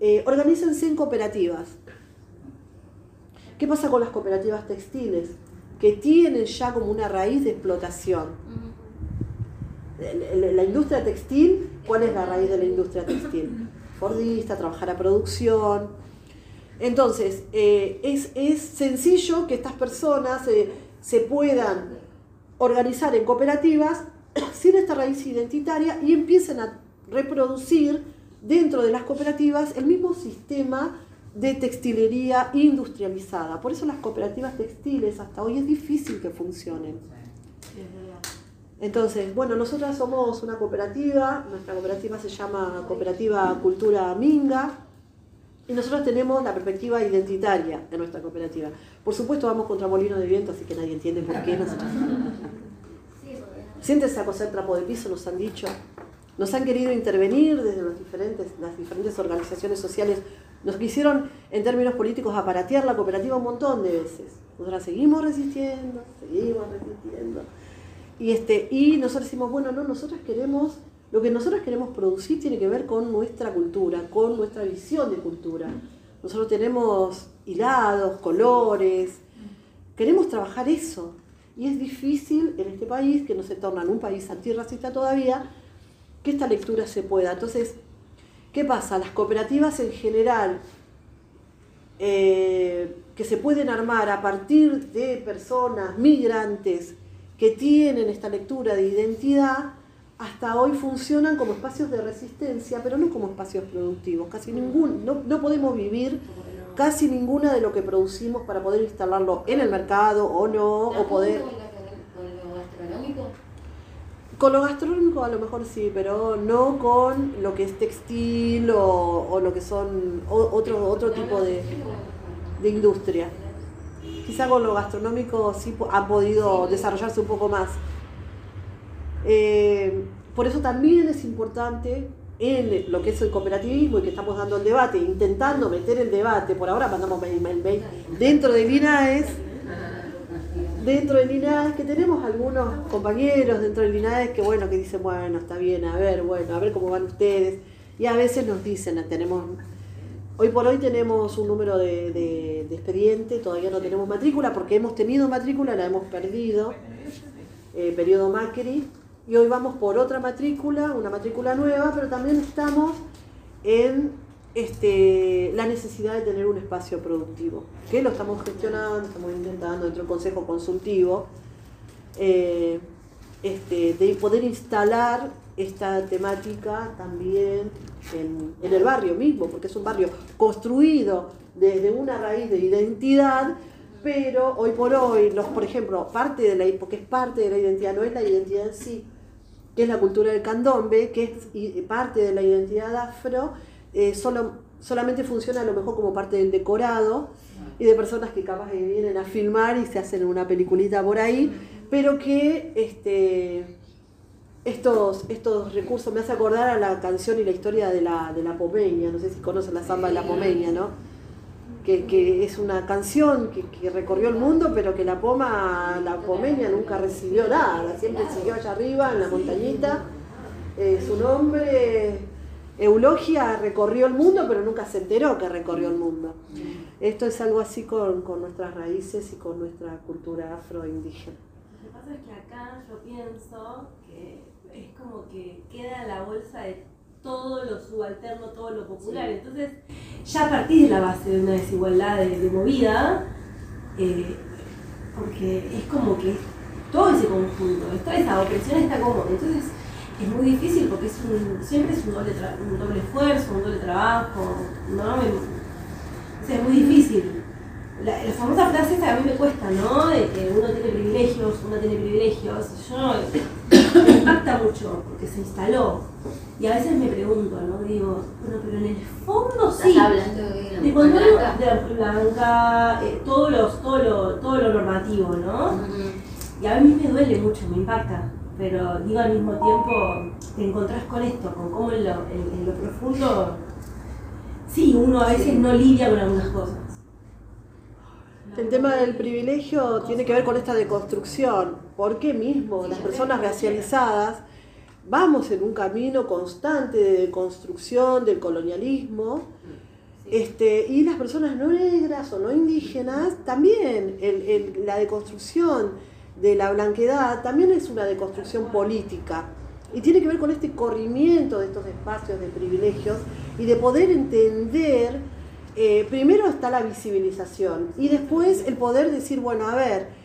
Speaker 2: eh, organícense en cooperativas. ¿Qué pasa con las cooperativas textiles? Que tienen ya como una raíz de explotación. La- industria textil, ¿cuál es la raíz de la industria textil? Fordista, trabajar a producción. Entonces, eh, es, es sencillo que estas personas eh, se puedan organizar en cooperativas sin esta raíz identitaria y empiecen a reproducir dentro de las cooperativas el mismo sistema de textilería industrializada. Por eso las cooperativas textiles hasta hoy es difícil que funcionen. Entonces, bueno, nosotras somos una cooperativa, nuestra cooperativa se llama Cooperativa Cultura Minga. Y nosotros tenemos la perspectiva identitaria de nuestra cooperativa. Por supuesto vamos contra molino de viento, así que nadie entiende por qué nosotros... Siéntese a coser trapo de piso, nos han dicho. Nos han querido intervenir desde los diferentes, las diferentes organizaciones sociales. Nos quisieron, en términos políticos, aparatear la cooperativa un montón de veces. Nosotros seguimos resistiendo, seguimos resistiendo. Y, este, y nosotros decimos, bueno, no, nosotros queremos, lo que nosotros queremos producir tiene que ver con nuestra cultura, con nuestra visión de cultura. Nosotros tenemos hilados, colores, queremos trabajar eso. Y es difícil en este país, que no se torna en un país antirracista todavía, que esta lectura se pueda. Entonces, ¿qué pasa? Las cooperativas en general eh, que se pueden armar a partir de personas migrantes que tienen esta lectura de identidad, hasta hoy funcionan como espacios de resistencia, pero no como espacios productivos. Casi ningún, no, no podemos vivir casi ninguna de lo que producimos para poder instalarlo en el mercado o no, o poder...
Speaker 4: ¿Con lo gastronómico?
Speaker 2: Con lo gastronómico a lo mejor sí, pero no con lo que es textil o, o lo que son otro, otro tipo de, de industria. Quizá con lo gastronómico sí po- ha podido desarrollarse un poco más. Eh, por eso también es importante en lo que es el cooperativismo y que estamos dando el debate, intentando meter el debate, por ahora mandamos mail, mail, mail, dentro del INAES, dentro del INAES, que tenemos algunos compañeros dentro del INAES que bueno, que dicen, bueno, está bien, a ver, bueno, a ver cómo van ustedes. Y a veces nos dicen, tenemos, hoy por hoy tenemos un número de, de- de expediente, todavía no tenemos matrícula, porque hemos tenido matrícula, la hemos perdido, eh, periodo Macri, y hoy vamos por otra matrícula, una matrícula nueva, pero también estamos en este, la necesidad de tener un espacio productivo, que lo estamos gestionando, estamos intentando dentro del Consejo Consultivo, eh, este, de poder instalar esta temática también en, el barrio mismo, porque es un barrio construido desde una raíz de identidad, pero hoy por hoy, los, por ejemplo, parte de la, porque es parte de la identidad, no es la identidad en sí, que es la cultura del candombe, que es parte de la identidad afro, eh, solo, solamente funciona a lo mejor como parte del decorado y de personas que capaz vienen a filmar y se hacen una peliculita por ahí, pero que este, estos, estos recursos me hace acordar a la canción y la historia de la, de la Pomeña, no sé si conocen la samba de la Pomeña, ¿no? Que, que es una canción que, que recorrió el mundo, pero que la poma, la pomeña nunca recibió nada, siempre siguió allá arriba en la montañita. Eh, su nombre, Eulogia, recorrió el mundo, pero nunca se enteró que recorrió el mundo. Esto es algo así con, con nuestras raíces y con nuestra cultura afroindígena.
Speaker 6: Lo que pasa es que acá yo pienso que es como que queda la bolsa de todo lo subalterno, todo lo popular. Entonces, ya a partir de la base de una desigualdad de, de movida, eh, porque es como que todo ese conjunto, toda esa opresión está como. Entonces, es muy difícil porque es un, siempre es un doble, tra- un doble esfuerzo, un doble trabajo, ¿no? O sea, es muy difícil. La, la famosa frase esa que a mí me cuesta, ¿no? De que uno tiene privilegios, uno tiene privilegios. Yo me impacta mucho porque se instaló. Y a veces me pregunto, ¿no? Digo, bueno, pero en el fondo sí.
Speaker 4: ¿Estás hablando de la blanca?
Speaker 6: de la blanca, eh, todos los, todo, lo, todo lo normativo, ¿no? Y a mí me duele mucho, me impacta. Pero digo al mismo tiempo, te encontrás con esto, con cómo en lo, en- en lo profundo, sí, uno a veces no lidia con algunas cosas.
Speaker 2: El tema del privilegio tiene que ver con esta deconstrucción. ¿Por qué mismo las personas racializadas vamos en un camino constante de deconstrucción del colonialismo? Este, y las personas no negras o no indígenas también, el- el- la deconstrucción de la blanquedad también es una deconstrucción política. Y tiene que ver con este corrimiento de estos espacios de privilegios y de poder entender, eh, primero está la visibilización y después el poder decir, bueno, a ver,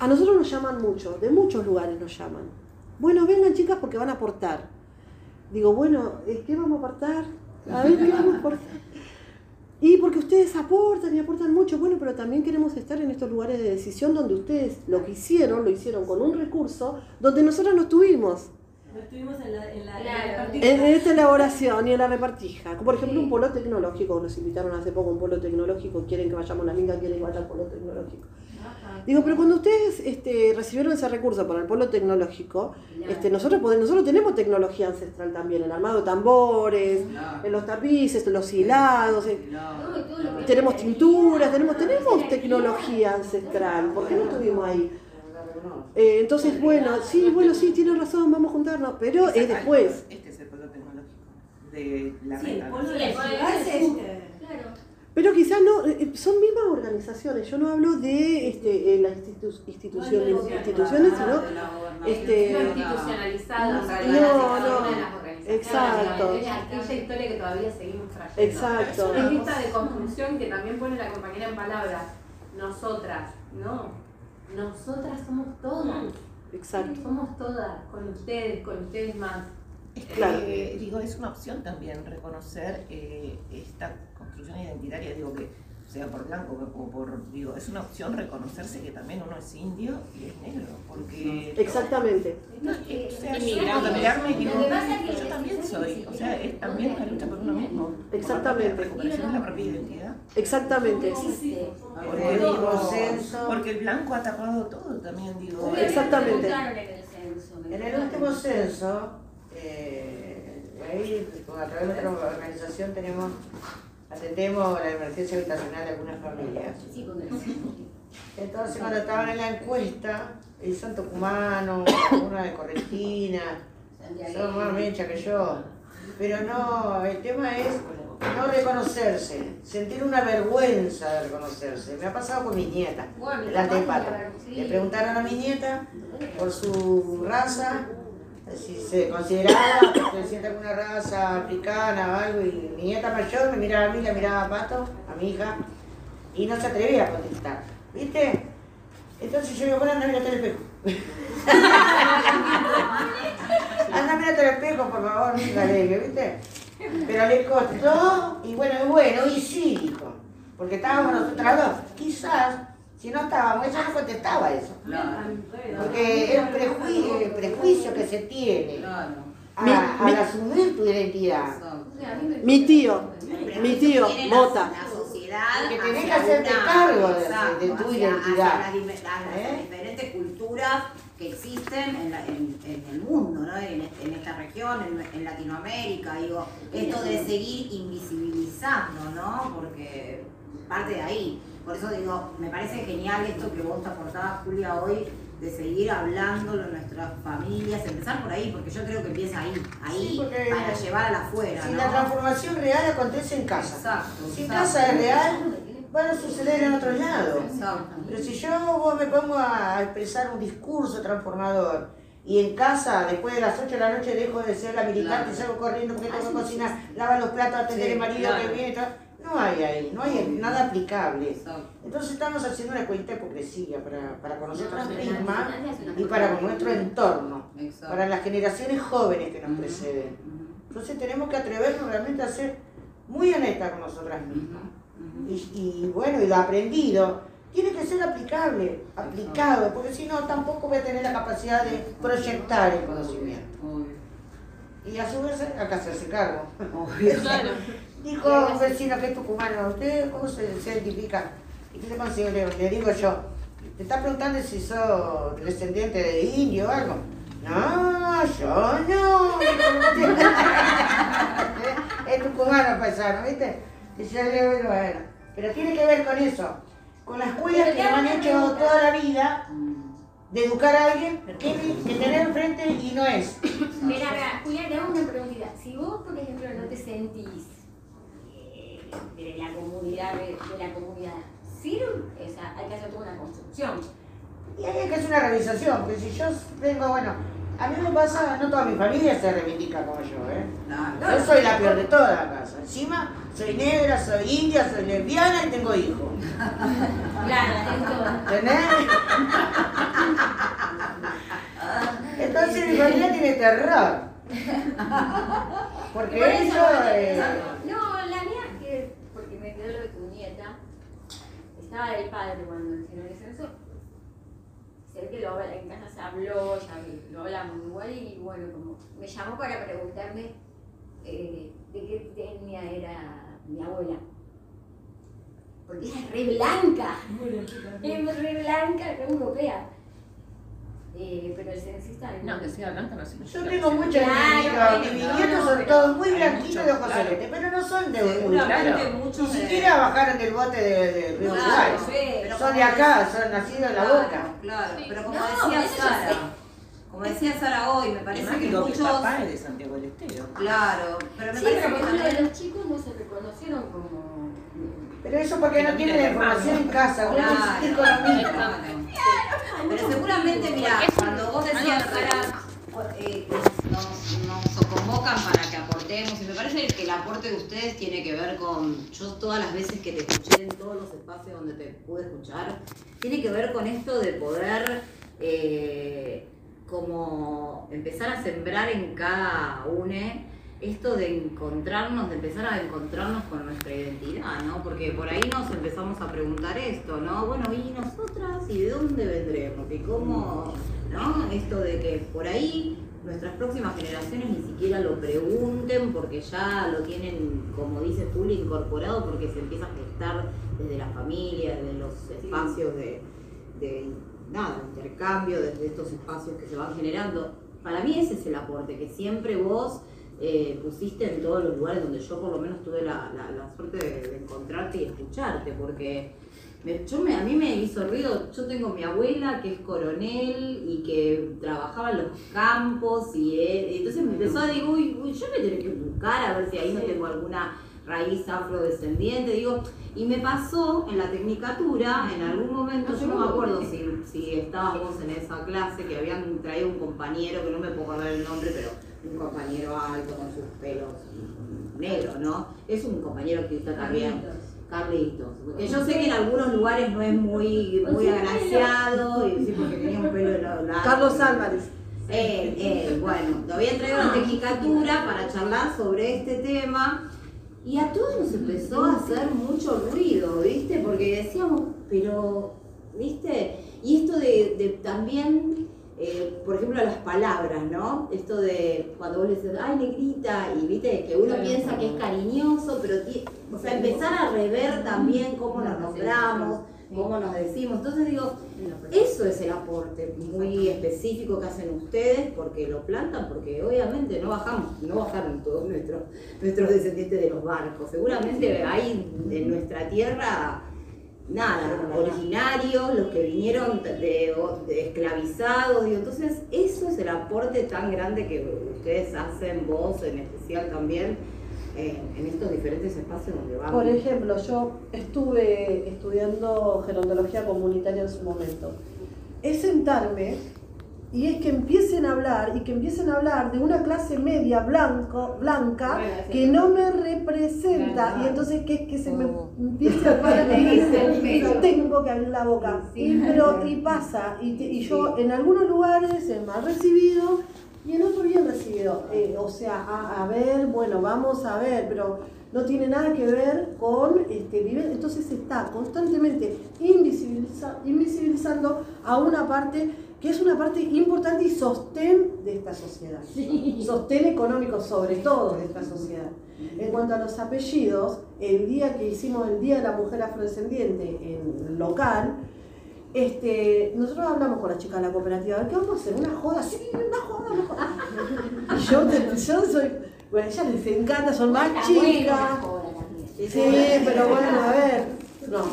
Speaker 2: a nosotros nos llaman mucho, de muchos lugares nos llaman. Bueno, vengan chicas porque van a aportar. Digo, bueno, ¿eh, ¿qué vamos a aportar? A ver, ¿qué vamos a aportar? Y porque ustedes aportan y aportan mucho, bueno, pero también queremos estar en estos lugares de decisión donde ustedes lo que hicieron, lo hicieron con un recurso donde nosotros no estuvimos.
Speaker 6: No estuvimos en la, en la, en la
Speaker 4: Claro.
Speaker 6: repartija.
Speaker 2: En, esta elaboración y en la repartija. Por ejemplo, un polo tecnológico, nos invitaron hace poco a un polo tecnológico, quieren que vayamos a la linda, quieren que vaya al polo tecnológico. Digo, pero cuando ustedes este, recibieron ese recurso para el polo tecnológico, este, nosotros, podemos- nosotros tenemos tecnología ancestral también, el armado de tambores,
Speaker 8: No.
Speaker 2: en los tapices, en los hilados,
Speaker 8: No.
Speaker 4: Que-
Speaker 2: tenemos tinturas, tenemos, tenemos tecnología ancestral, ¿por qué no estuvimos ahí? Eh, entonces, bueno, sí, bueno, sí, tiene razón, vamos a juntarnos, pero es después.
Speaker 9: Este es el polo tecnológico de la
Speaker 6: Sí, el polo de
Speaker 4: Sí,
Speaker 6: la ciudad es este.
Speaker 2: Pero quizás no, eh, son mismas organizaciones, yo no hablo de este, eh, las institu- instituciones,
Speaker 6: No,
Speaker 2: instituciones, sino este,
Speaker 3: No institucionalizado, en
Speaker 2: No, no. Exacto.
Speaker 3: Es aquella historia que todavía seguimos trayendo.
Speaker 2: Exacto.
Speaker 3: Es una lista de construcción que también pone la compañera en palabras. Nosotras, no. Nosotras somos todas.
Speaker 2: exacto.
Speaker 3: Somos todas, con ustedes, con ustedes más.
Speaker 9: Es
Speaker 2: Claro.
Speaker 9: eh, digo, es una opción también reconocer eh, esta construcción identitaria, digo que sea por blanco o por, digo, es una opción reconocerse que también uno es indio y es negro, porque...
Speaker 2: Exactamente.
Speaker 9: No, o sea,
Speaker 4: Inmigrante.
Speaker 9: yo mirarme digo, yo también soy, o sea, es también una lucha por uno mismo. por la
Speaker 2: Exactamente.
Speaker 9: recuperación de la propia identidad.
Speaker 2: Exactamente.
Speaker 9: Porque,
Speaker 5: El
Speaker 9: digo,
Speaker 5: censo.
Speaker 9: porque el blanco ha tapado todo también, digo.
Speaker 2: Exactamente.
Speaker 4: En el censo, me
Speaker 5: En el
Speaker 4: preguntaron.
Speaker 5: último censo, eh, ahí a través de otra organización tenemos, atendemos la emergencia habitacional de algunas familias.
Speaker 4: El.
Speaker 5: Entonces cuando estaban en la encuesta, y son tucumanos, una de Correntina, son más mecha que yo, pero no, el tema es no reconocerse, sentir una vergüenza de reconocerse. Me ha pasado con mis nietas,
Speaker 4: Bueno,
Speaker 5: delante de
Speaker 4: sí.
Speaker 5: Le preguntaron a mi nieta por su raza, si se consideraba perteneciente a alguna raza africana o algo, y mi nieta mayor me miraba a mí, la miraba a Pato, a mi hija, y no se atrevía a contestar, ¿viste? Entonces yo digo, bueno, anda, mírate al espejo. anda, mírate al espejo, por favor, no se alegue, ¿viste? Pero le costó, y bueno, y bueno, y sí, dijo, porque estábamos nosotras dos, quizás, si no estábamos, ella no contestaba eso. Porque es un prejuicio, el prejuicio que se tiene
Speaker 8: Claro.
Speaker 5: a-
Speaker 2: Mi-
Speaker 5: al
Speaker 2: mi-
Speaker 5: asumir tu identidad.
Speaker 2: Mi tío, mi tío,
Speaker 10: sociedad.
Speaker 5: Que tenés que
Speaker 10: hacia
Speaker 5: hacerte
Speaker 10: una-
Speaker 5: cargo de-
Speaker 10: exacto,
Speaker 5: de tu
Speaker 10: hacia-
Speaker 5: identidad.
Speaker 10: hacia las,
Speaker 5: ¿Eh?
Speaker 10: diferentes culturas que existen en, la- en- en el mundo, ¿no? en, este- en esta región, en, en Latinoamérica. Digo, esto de seguir invisibilizando, ¿no? Porque parte de ahí. Por eso digo, me parece genial esto que vos te aportabas, Julia, hoy, de seguir hablándolo en nuestras familias, empezar por ahí, porque yo creo que empieza ahí, ahí
Speaker 5: Sí,
Speaker 10: para llevar a la afuera,
Speaker 5: Si
Speaker 10: ¿no?
Speaker 5: la transformación real acontece en casa.
Speaker 10: Exacto.
Speaker 5: Si
Speaker 10: exacto.
Speaker 5: casa es real, van a suceder en otro lado.
Speaker 10: Exacto.
Speaker 5: Pero si yo vos me pongo a expresar un discurso transformador y en casa, después de las 8 de la noche, dejo de ser la militante y salgo corriendo porque tengo que cocinar, lavar los platos, atender el marido
Speaker 8: claro.
Speaker 5: que viene y todo. No hay ahí, no hay nada aplicable. Entonces estamos haciendo una cuenta de hipocresía para, para con nosotros
Speaker 4: No,
Speaker 5: mismas y para con nuestro entorno,
Speaker 8: Exacto.
Speaker 5: para las generaciones jóvenes que nos preceden. Entonces tenemos que atrevernos realmente a ser muy honestas con nosotras mismas. Y, y bueno, y lo aprendido tiene que ser aplicable, aplicado, porque si no tampoco voy a tener la capacidad de proyectar el conocimiento.
Speaker 8: Obvio.
Speaker 5: Y a su vez hay que hacerse cargo.
Speaker 7: Claro.
Speaker 5: Dijo un vecino que es tucumano, ¿usted cómo se, se identifica? ¿Y qué se consigue? Le, digo yo, ¿te está preguntando si sos descendiente de indio o algo? No, yo no. es tucumano paisano, ¿viste? Y yo le digo, bueno, pero tiene que ver con eso, con las escuelas que nos han hecho toda la vida de educar a alguien que, que tener enfrente y no es.
Speaker 4: Mira, mira, Julián, te hago una preguntita. Si vos, por ejemplo, no te sentís de la comunidad, de, de la comunidad, ¿sirve? O sea, hay que hacer toda una construcción.
Speaker 5: Y ahí hay que hacer una revisación, porque si yo vengo, bueno, a mí me pasa, no toda mi familia se reivindica como yo, ¿eh?
Speaker 8: Claro.
Speaker 5: Yo soy la peor de toda la casa. Encima, soy negra, soy india, soy lesbiana y tengo hijos.
Speaker 4: Claro, tenés todo.
Speaker 5: ¿Entendés? Entonces mi familia tiene terror. Porque
Speaker 4: Por eso,
Speaker 5: ellos... eh,
Speaker 4: no, de tu nieta, estaba del padre cuando el censo, se sé que lo, en casa se habló, ya lo hablamos igual y bueno, como me llamó para preguntarme eh, de qué etnia era mi abuela. Porque ella es re blanca, es re blanca, re europea. Eh, pero el censista
Speaker 9: No, que sea blanca no
Speaker 5: Yo
Speaker 9: significa
Speaker 5: tengo
Speaker 9: que
Speaker 5: muchos
Speaker 4: Claro,
Speaker 5: nietos, que mis
Speaker 4: no,
Speaker 5: nietos
Speaker 4: no,
Speaker 5: son todos muy blanquitos de ojos
Speaker 9: claro.
Speaker 5: celestes, pero no son de
Speaker 10: Seguramente
Speaker 9: Claro.
Speaker 5: Ni
Speaker 10: de-
Speaker 5: siquiera bajaron del bote de, de Río
Speaker 10: Claro,
Speaker 5: Uruguay.
Speaker 10: sí, pero
Speaker 5: Son de acá,
Speaker 10: decía-
Speaker 5: son nacidos en la boca.
Speaker 10: Claro,
Speaker 7: Sí.
Speaker 10: pero como
Speaker 4: No,
Speaker 10: decía Sara,
Speaker 4: sé.
Speaker 10: como decía Sara hoy, me parece que
Speaker 9: mi
Speaker 10: muchos.
Speaker 9: papá es de Santiago del Estero.
Speaker 10: Claro, pero me
Speaker 4: Sí,
Speaker 10: parece
Speaker 4: pero
Speaker 10: que también.
Speaker 4: los chicos no se reconocieron como.
Speaker 5: Pero eso porque no
Speaker 9: Que
Speaker 5: tienen
Speaker 9: no
Speaker 5: la
Speaker 9: tienen
Speaker 5: información en casa, uno
Speaker 10: Claro, Pero seguramente, mira, cuando vos decías, eh, nos, nos convocan para que aportemos, y me parece que el aporte de ustedes tiene que ver con, yo todas las veces que te escuché en todos los espacios donde te pude escuchar, tiene que ver con esto de poder eh, como empezar a sembrar en cada une esto de encontrarnos, de empezar a encontrarnos con nuestra identidad, ¿no? Porque por ahí nos empezamos a preguntar esto, ¿no? Bueno, ¿y nosotras? ¿Y de dónde vendremos? ¿Y cómo? ¿No? Esto de que por ahí nuestras próximas generaciones ni siquiera lo pregunten porque ya lo tienen, como dice Juli, incorporado porque se empieza a gestar desde la familia, desde los espacios de, de nada, intercambio, desde estos espacios que se van generando. Para mí ese es el aporte, que siempre vos eh, pusiste en todos los lugares donde yo por lo menos tuve la, la- la suerte de, de encontrarte y escucharte, porque me- yo me, a mí me hizo ruido, yo tengo mi abuela que es coronel y que trabajaba en los campos y, y entonces me empezó a decir, uy, uy, yo me tengo que buscar a ver si ahí no tengo alguna raíz afrodescendiente, digo, y me pasó en la tecnicatura, en algún momento, yo no me acuerdo. si, si estábamos en esa clase, que habían traído un compañero, que no me puedo acordar el nombre, pero un compañero alto con sus pelos negros, ¿no? Es un compañero que está también. Carlitos. Porque yo sé que en algunos lugares no es muy, muy agraciado, y sí, porque tenía un pelo largo.
Speaker 2: Carlos Álvarez.
Speaker 10: Eh, eh, bueno, lo había traído a la tecnicatura para charlar sobre este tema y a todos nos empezó a hacer mucho ruido, ¿viste? Porque decíamos, pero, ¿viste? Y esto de, de también, eh, por ejemplo, las palabras, ¿no? Esto de cuando vos le dices, ay, negrita, y viste, que uno piensa que es cariñoso, pero, o sea, empezar a rever también cómo nos nombramos, cómo nos decimos. Entonces digo, eso es el aporte muy específico que hacen ustedes porque lo plantan, porque obviamente no bajamos, no bajaron todos nuestros, nuestros descendientes de los barcos. Seguramente hay en nuestra tierra nada, originarios, los que vinieron de, esclavizados, digo, entonces eso es el aporte tan grande que ustedes hacen, vos en especial también, eh, en estos diferentes espacios donde van.
Speaker 2: Por ejemplo, yo estuve estudiando gerontología comunitaria en su momento. Es sentarme y es que empiecen a hablar y que empiecen a hablar de una clase media blanco, blanca
Speaker 3: Bueno, sí.
Speaker 2: que no me representa y entonces que es que se me
Speaker 3: Oh.
Speaker 2: empiece a parar tengo que abrir la boca. Y, pero, y pasa y, te- y yo en algunos lugares es mal recibido y en otros bien recibido. Eh, o sea a, a ver bueno vamos a ver pero no tiene nada que ver con este vive- entonces se está constantemente invisibiliza- invisibilizando a una parte que es una parte importante y sostén de esta sociedad sostén económico sobre todo de esta sociedad en cuanto a los apellidos, el día que hicimos el Día de la Mujer Afrodescendiente en local, este, nosotros hablamos con la chica de la cooperativa, a ver, ¿qué vamos a hacer? ¿Una joda? Sí, una joda, una joda. Y yo, yo soy, bueno, a ellas les encanta, son más chicas. Sí, pero bueno, a ver, no,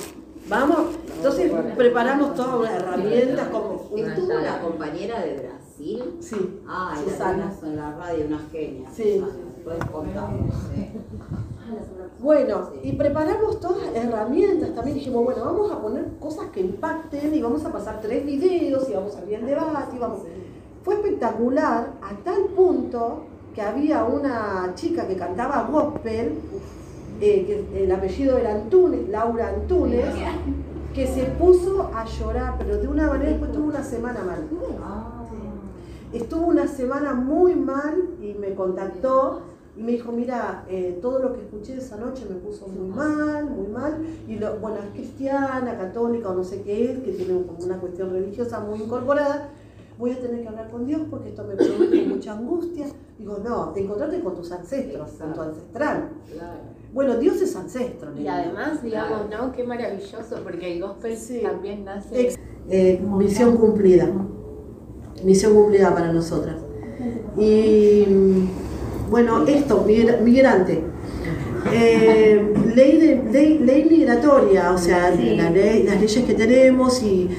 Speaker 2: vamos, entonces preparamos todas unas herramientas como...
Speaker 10: Estuvo la compañera de Brasil.
Speaker 2: Sí,
Speaker 10: la
Speaker 2: Susana.
Speaker 10: en la radio, una genia.
Speaker 2: Sí.
Speaker 10: Después contamos. sí.
Speaker 2: Bueno, y preparamos todas herramientas también. Dijimos, bueno, vamos a poner cosas que impacten y vamos a pasar tres videos y vamos a abrir el debate. Y vamos. Fue espectacular a tal punto que había una chica que cantaba gospel, eh, que el apellido era Antunes, Laura Antunes, que se puso a llorar, pero de una manera, después tuvo una semana mal.
Speaker 10: Ah,
Speaker 2: Estuvo una semana muy mal y me contactó Y me dijo, mira, eh, todo lo que escuché esa noche me puso muy mal, muy mal. Y lo, bueno, es cristiana, católica o no sé qué es, que tiene como una cuestión religiosa muy incorporada. Voy a tener que hablar con Dios porque esto me produce mucha angustia. Digo, no, te encontraste con tus ancestros, con tu ancestral. Bueno, Dios es ancestro.
Speaker 11: Y además, digamos, ¿no? Qué maravilloso, porque el gospel
Speaker 2: Sí.
Speaker 11: también nace.
Speaker 2: Eh, misión cumplida. Misión cumplida para nosotras. Y bueno, esto, migra- migrante. Eh, ley, de, ley, ley migratoria, o sea, la ley- las leyes que tenemos y,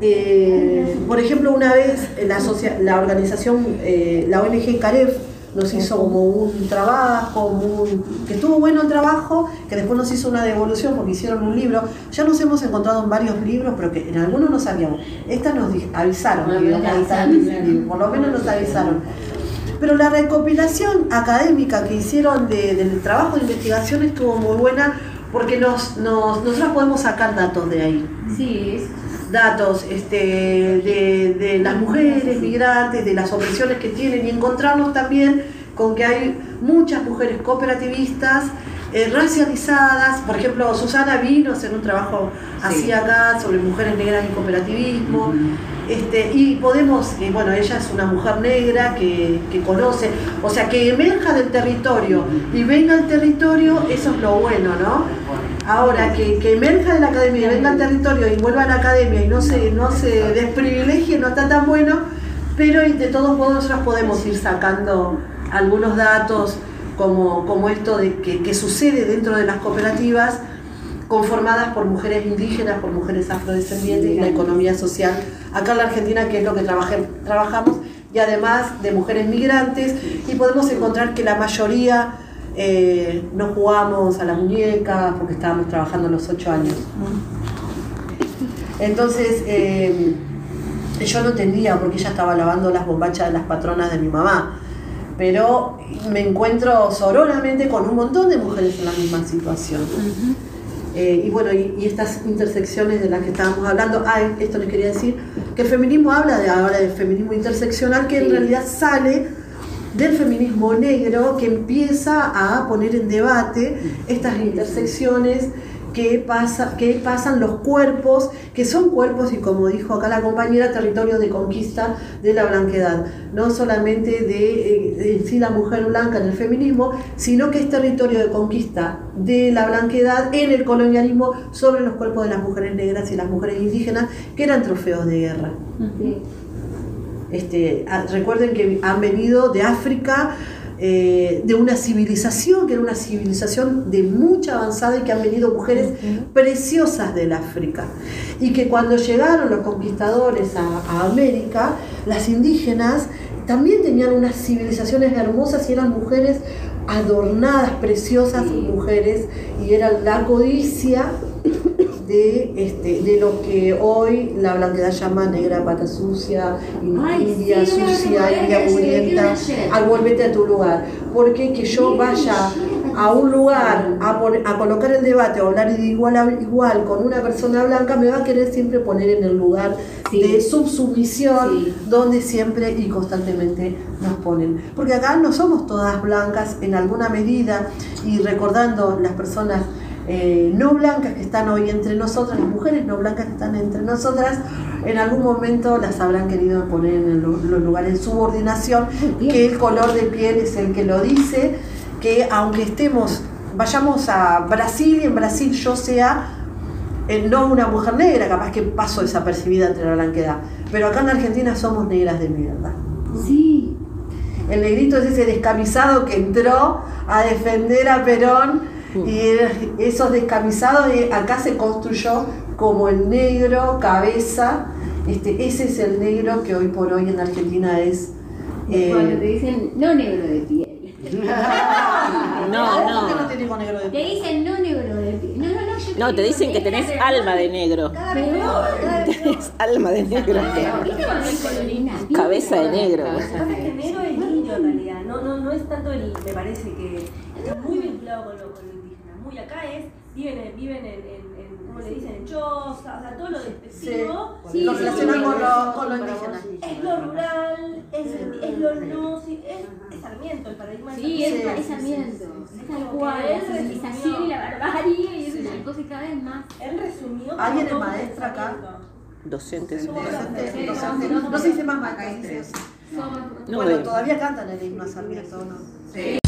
Speaker 2: eh, por ejemplo, una vez la, la organización, eh, la ONG Caref, nos hizo como un trabajo, un- que estuvo bueno el trabajo, que después nos hizo una devolución porque hicieron un libro. Ya nos hemos encontrado en varios libros, pero que en algunos no sabíamos. Estas nos avisaron,
Speaker 4: Por lo
Speaker 2: que
Speaker 4: menos
Speaker 2: íbamos a estar
Speaker 4: avisaron,
Speaker 2: por lo menos nos avisaron. Pero la recopilación académica que hicieron de- del trabajo de investigación estuvo muy buena porque nos, nos, nosotros podemos sacar datos de ahí.
Speaker 4: Sí,
Speaker 2: Datos este, de, de las mujeres migrantes, de las opresiones que tienen y encontrarnos también con que hay muchas mujeres cooperativistas eh, racializadas. Por ejemplo, Susana Vinos en un trabajo así acá sobre mujeres negras y cooperativismo. Este, y podemos, eh, bueno, ella es una mujer negra que, que conoce, o sea, que emerja del territorio y venga al territorio, eso es lo bueno, ¿no? Ahora, que, que emerja de la academia y venga al territorio y vuelva a la academia y no se, no se desprivilegie, no está tan bueno, pero de todos modos nosotros podemos ir sacando algunos datos como, como esto de que, que sucede dentro de las cooperativas conformadas por mujeres indígenas, por mujeres afrodescendientes y la economía social. Acá en la Argentina, que es lo que trabaje- trabajamos, y además de mujeres migrantes, y podemos encontrar que la mayoría eh, no jugamos a la muñeca porque estábamos trabajando a los ocho años. Entonces, eh, yo no entendía por qué ella estaba lavando las bombachas de las patronas de mi mamá, pero me encuentro sororamente con un montón de mujeres en la misma situación. Eh, y bueno, y, y estas intersecciones de las que estábamos hablando, ah, esto les quería decir, que el feminismo habla de ahora del feminismo interseccional, que en realidad sale del feminismo negro, que empieza a poner en debate estas intersecciones que, pasa, que pasan los cuerpos, que son cuerpos, y como dijo acá la compañera, territorios de conquista de la blanquedad. No solamente de, eh, sí la mujer blanca en el feminismo, sino que es territorio de conquista de la blanquedad en el colonialismo sobre los cuerpos de las mujeres negras y las mujeres indígenas, que eran trofeos de guerra. Este, ah, recuerden que han venido de África, eh, de una civilización, que era una civilización de mucha avanzada y que han venido mujeres preciosas del África. Y que cuando llegaron los conquistadores a, a América, las indígenas también tenían unas civilizaciones hermosas y eran mujeres adornadas, preciosas mujeres, y era la codicia de, este, de lo que hoy la blanquedad llama negra pata sucia, india
Speaker 4: sí,
Speaker 2: sucia, india murienta, al volvete a tu lugar. Porque que yo vaya a un lugar a, poner- a colocar el debate o hablar de igual a igual con una persona blanca, me va a querer siempre poner en el lugar de subsumisión donde siempre y constantemente nos ponen. Porque acá no somos todas blancas en alguna medida y recordando las personas eh, no blancas que están hoy entre nosotras, las mujeres no blancas que están entre nosotras, en algún momento las habrán querido poner en los lugares de subordinación, que el color de piel es el que lo dice, que aunque estemos, vayamos a Brasil y en Brasil yo sea eh, no una mujer negra, capaz que paso desapercibida entre la blanquedad, pero acá en Argentina somos negras de mierda.
Speaker 4: Sí.
Speaker 2: El negrito es ese descamisado que entró a defender a Perón y esos descamisados acá se construyó como el negro cabeza. Este, ese es el negro que hoy por hoy en Argentina es. eh,
Speaker 4: Cuando te dicen no negro de piel.
Speaker 1: No,
Speaker 2: ¿Por qué
Speaker 1: no.
Speaker 2: no te digo negro de
Speaker 4: Te
Speaker 2: piel?
Speaker 4: dicen no negro de piel. No, no, no. Yo
Speaker 1: No, te dicen que tenés alma de negro.
Speaker 6: Cada vez peor, cada vez peor.
Speaker 1: Tenés alma de negro. Cabeza de negro.
Speaker 6: Que el negro es lindo en realidad, no, no, no es tanto el, me parece que está muy vinculado con lo, con lo. Muy acá es, viven en, viven en, en, en ¿cómo le dicen? En choza, o sea, todo lo despectivo.
Speaker 2: Sí, lo relacionan con lo, con lo indígena.
Speaker 6: Es lo rural, es, es lo no, sí, es, es Sarmiento, el paradigma de
Speaker 4: Sí, es,
Speaker 2: Sí,
Speaker 4: es
Speaker 2: sí,
Speaker 4: Sarmiento.
Speaker 6: sí,
Speaker 4: Es
Speaker 6: sí.
Speaker 4: tal cual, la civilización y la barbarie y es una cosa cada vez más.
Speaker 6: Él resumió
Speaker 2: ¿Alguien es maestra acá?
Speaker 1: Docentes.
Speaker 2: No se dice más maestra,
Speaker 1: No,
Speaker 2: Bueno, todavía cantan el himno a Sarmiento, ¿no?
Speaker 10: Sí.